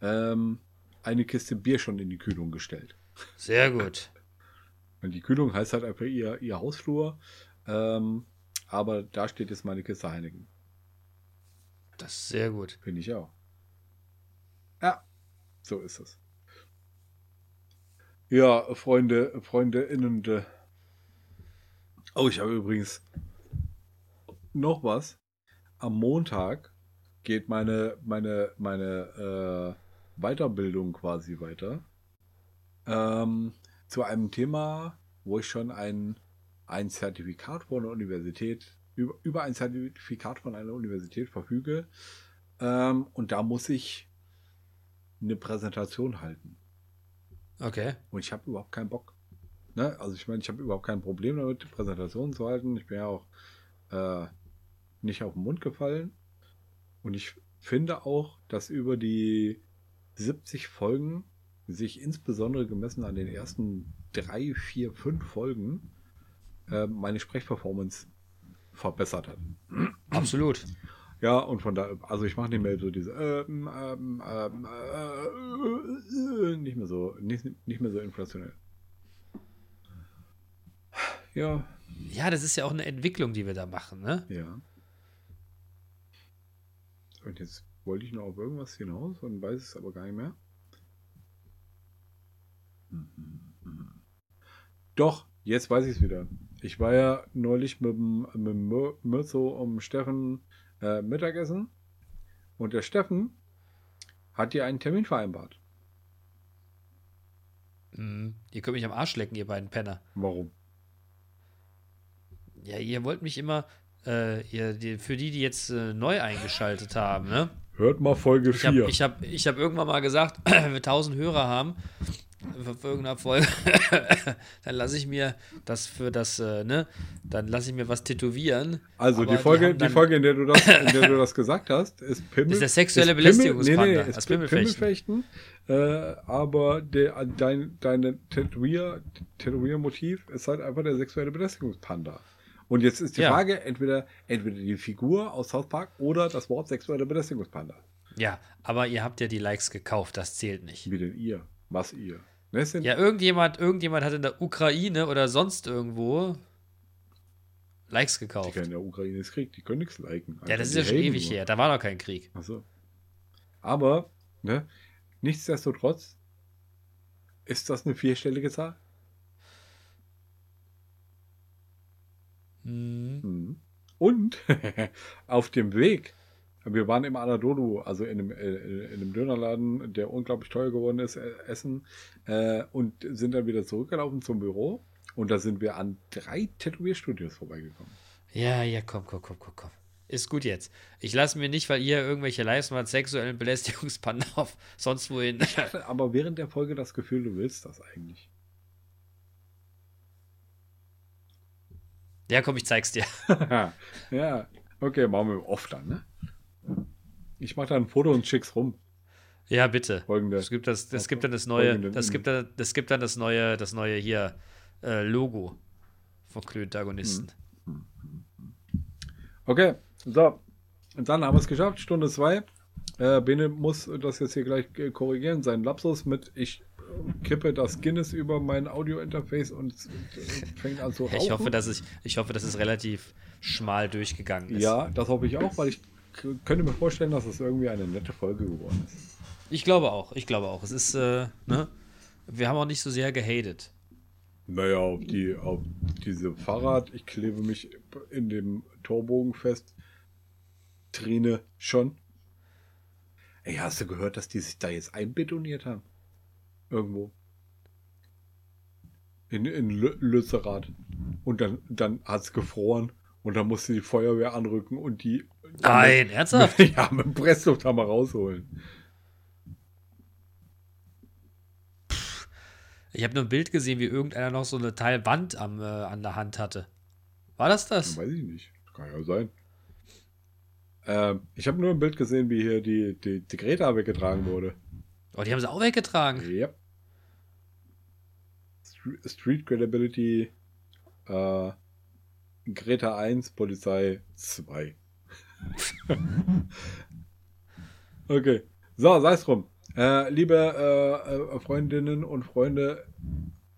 ähm, eine Kiste Bier schon in die Kühlung gestellt. Sehr gut. Und die Kühlung heißt halt einfach ihr, ihr Hausflur. Ähm, aber da steht jetzt meine Kiste Heineken. Das ist sehr gut. Finde ich auch. Ja, so ist es. Ja, Freunde, Freunde innen. Oh, ich habe übrigens noch was. Am Montag geht meine, meine, meine äh, Weiterbildung quasi weiter. Ähm, zu einem Thema, wo ich schon ein, ein Zertifikat von der Universität, über, über ein Zertifikat von einer Universität verfüge, Ähm, und da muss ich eine Präsentation halten. Okay. Und ich habe überhaupt keinen Bock. Ne? Also ich meine, ich habe überhaupt kein Problem damit, Präsentationen zu halten. Ich bin ja auch äh, nicht auf den Mund gefallen. Und ich finde auch, dass über die 70 Folgen sich insbesondere gemessen an den ersten drei, vier, fünf Folgen äh, meine Sprechperformance verbessert hat. Absolut. Ja, und von da, also ich mache nicht mehr so diese, ähm, ähm, ähm, äh, äh, nicht mehr so, nicht, nicht mehr so inflationell. Ja, Ja, das ist ja auch eine Entwicklung, die wir da machen, ne? ja. Und jetzt wollte ich noch auf irgendwas hinaus und weiß es aber gar nicht mehr. Doch, jetzt weiß ich es wieder. Ich war ja neulich mit dem, mit dem Mir- Mirzo um Steffen äh, Mittagessen und der Steffen hat dir einen Termin vereinbart. Mhm. Ihr könnt mich am Arsch lecken, ihr beiden Penner. Warum? Ja, ihr wollt mich immer, äh, ihr, die, für die, die jetzt äh, neu eingeschaltet haben, ne? Hört mal Folge Ich habe 4. ich hab, ich hab irgendwann mal gesagt, wenn wir 1000 Hörer haben, für, für irgendeine Folge, dann lasse ich mir das für das, äh, ne, dann lasse ich mir was tätowieren. Also die Folge, die, dann- Folge, in der du das, in der du das gesagt hast, ist Pimmel. Ist der sexuelle Belästigungspanda, Nee, nee, das ist Pimmelfechten. Pimmelfechten. Äh, aber der, dein deine Tätowier, Tätowiermotiv ist halt einfach der sexuelle Belästigungspanda. Und jetzt ist die Ja. Frage, entweder, entweder die Figur aus South Park oder das Wort sexuelle Belästigungspanda. Ja, aber ihr habt ja die Likes gekauft, das zählt nicht. Wie denn ihr? Was ihr? Ne, Ja, irgendjemand, irgendjemand hat in der Ukraine oder sonst irgendwo Likes die gekauft. in der Ukraine ist Krieg, die können nichts liken. Ja, Einfach das ist die ja schon ewig nur. her. Da war noch kein Krieg. Ach so. Aber, ne, nichtsdestotrotz ist das eine vierstellige Zahl. Mhm. Und auf dem Weg, wir waren im Anadolu, also in einem, äh, in einem Dönerladen, der unglaublich teuer geworden ist, äh, essen, äh, und sind dann wieder zurückgelaufen zum Büro. Und da sind wir an drei Tätowierstudios vorbeigekommen. Ja, ja, komm, komm, komm, komm, komm. Ist gut jetzt. Ich lasse mir nicht, weil ihr irgendwelche Lives macht, sexuellen Belästigungspanda auf sonst wohin. Ich hatte aber während der Folge das Gefühl, du willst das eigentlich. Ja, komm, ich zeig's dir. ja, okay, machen wir oft dann, ne? Ich mache da ein Foto und schick's rum. Ja, bitte. Folgende. Es gibt das, das gibt dann das neue, das gibt dann, das gibt dann das neue, das neue hier äh, Logo von Klöntagonisten. Okay, so. Und dann haben wir es geschafft, Stunde zwei. Äh, Bene muss das jetzt hier gleich äh, korrigieren, seinen Lapsus mit ich kippe das Guinness über mein Audio-Interface und fängt an zu rauchen. Ich hoffe, dass ich, ich hoffe, dass es relativ schmal durchgegangen ist. Ja, das hoffe ich auch, weil ich könnte mir vorstellen, dass es irgendwie eine nette Folge geworden ist. Ich glaube auch, ich glaube auch. Es ist, äh, ne? Wir haben auch nicht so sehr gehatet. Naja, auf, die, auf diese Fahrrad, ich klebe mich in dem Torbogen fest. Trine schon. Ey, hast du gehört, dass die sich da jetzt einbetoniert haben? Irgendwo. In, in Lü- Lützerath. Und dann, dann hat es gefroren und dann musste die Feuerwehr anrücken und die. Nein, ernsthaft? ja, mit dem Presslufthammer rausholen. Ich habe nur ein Bild gesehen, wie irgendeiner noch so eine Teil Wand am, äh, an der Hand hatte. War das das? Weiß ich nicht. Kann ja sein. Ähm, ich habe nur ein Bild gesehen, wie hier die, die, die Greta weggetragen wurde. Oh, die haben sie auch weggetragen. Yep. Street, Credibility äh, Greta 1, Polizei 2. okay. So, sei es drum. Äh, liebe äh, äh, Freundinnen und Freunde,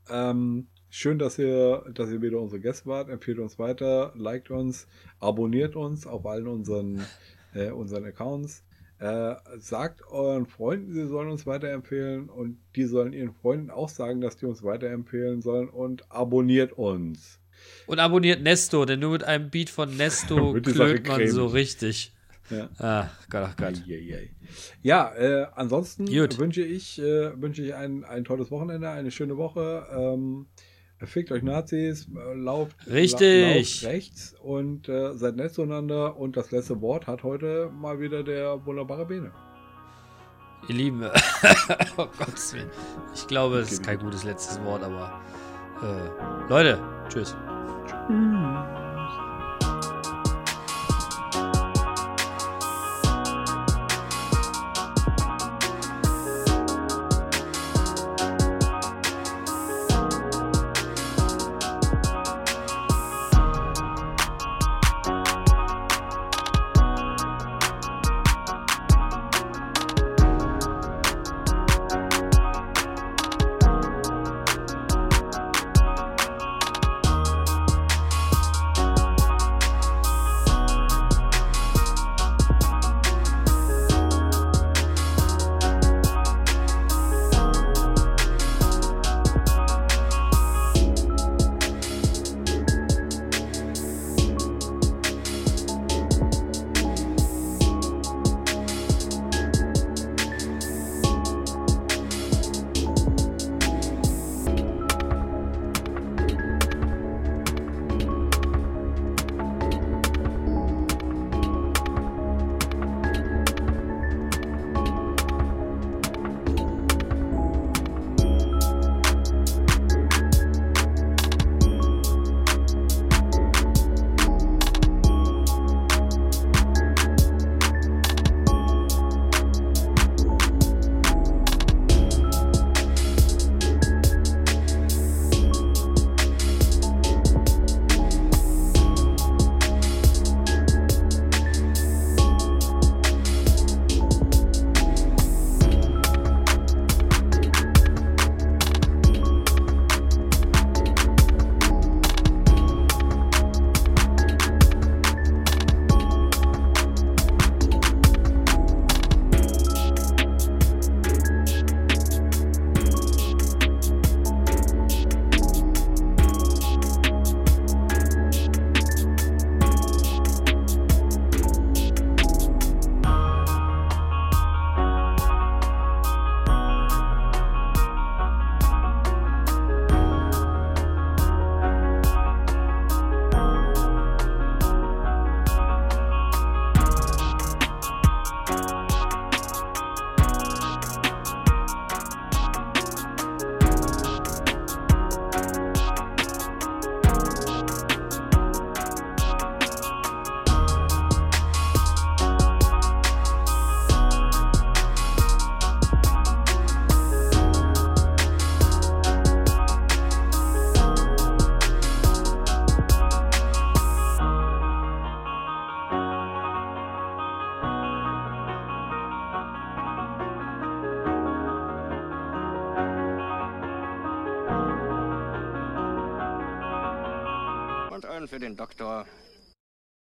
ähm, schön, dass ihr, dass ihr wieder unsere Gäste wart. Empfehlt uns weiter, liked uns, abonniert uns auf allen unseren, äh, unseren Accounts. Äh, sagt euren Freunden, sie sollen uns weiterempfehlen und die sollen ihren Freunden auch sagen, dass die uns weiterempfehlen sollen und abonniert uns. Und abonniert Nesto, denn nur mit einem Beat von Nesto klönt man so richtig. Ja. Ach Gott, ach Gott. Ja, äh, ansonsten Gut. wünsche ich, äh, wünsche ich ein, ein tolles Wochenende, eine schöne Woche. Ähm, Fickt euch Nazis, äh, lauft, Richtig. lauft rechts und äh, seid nett zueinander. Und das letzte Wort hat heute mal wieder der wunderbare Bene. Ihr Lieben, oh Gottes Willen. Ich glaube, es ist kein gutes letztes Wort, aber äh, Leute, tschüss. Und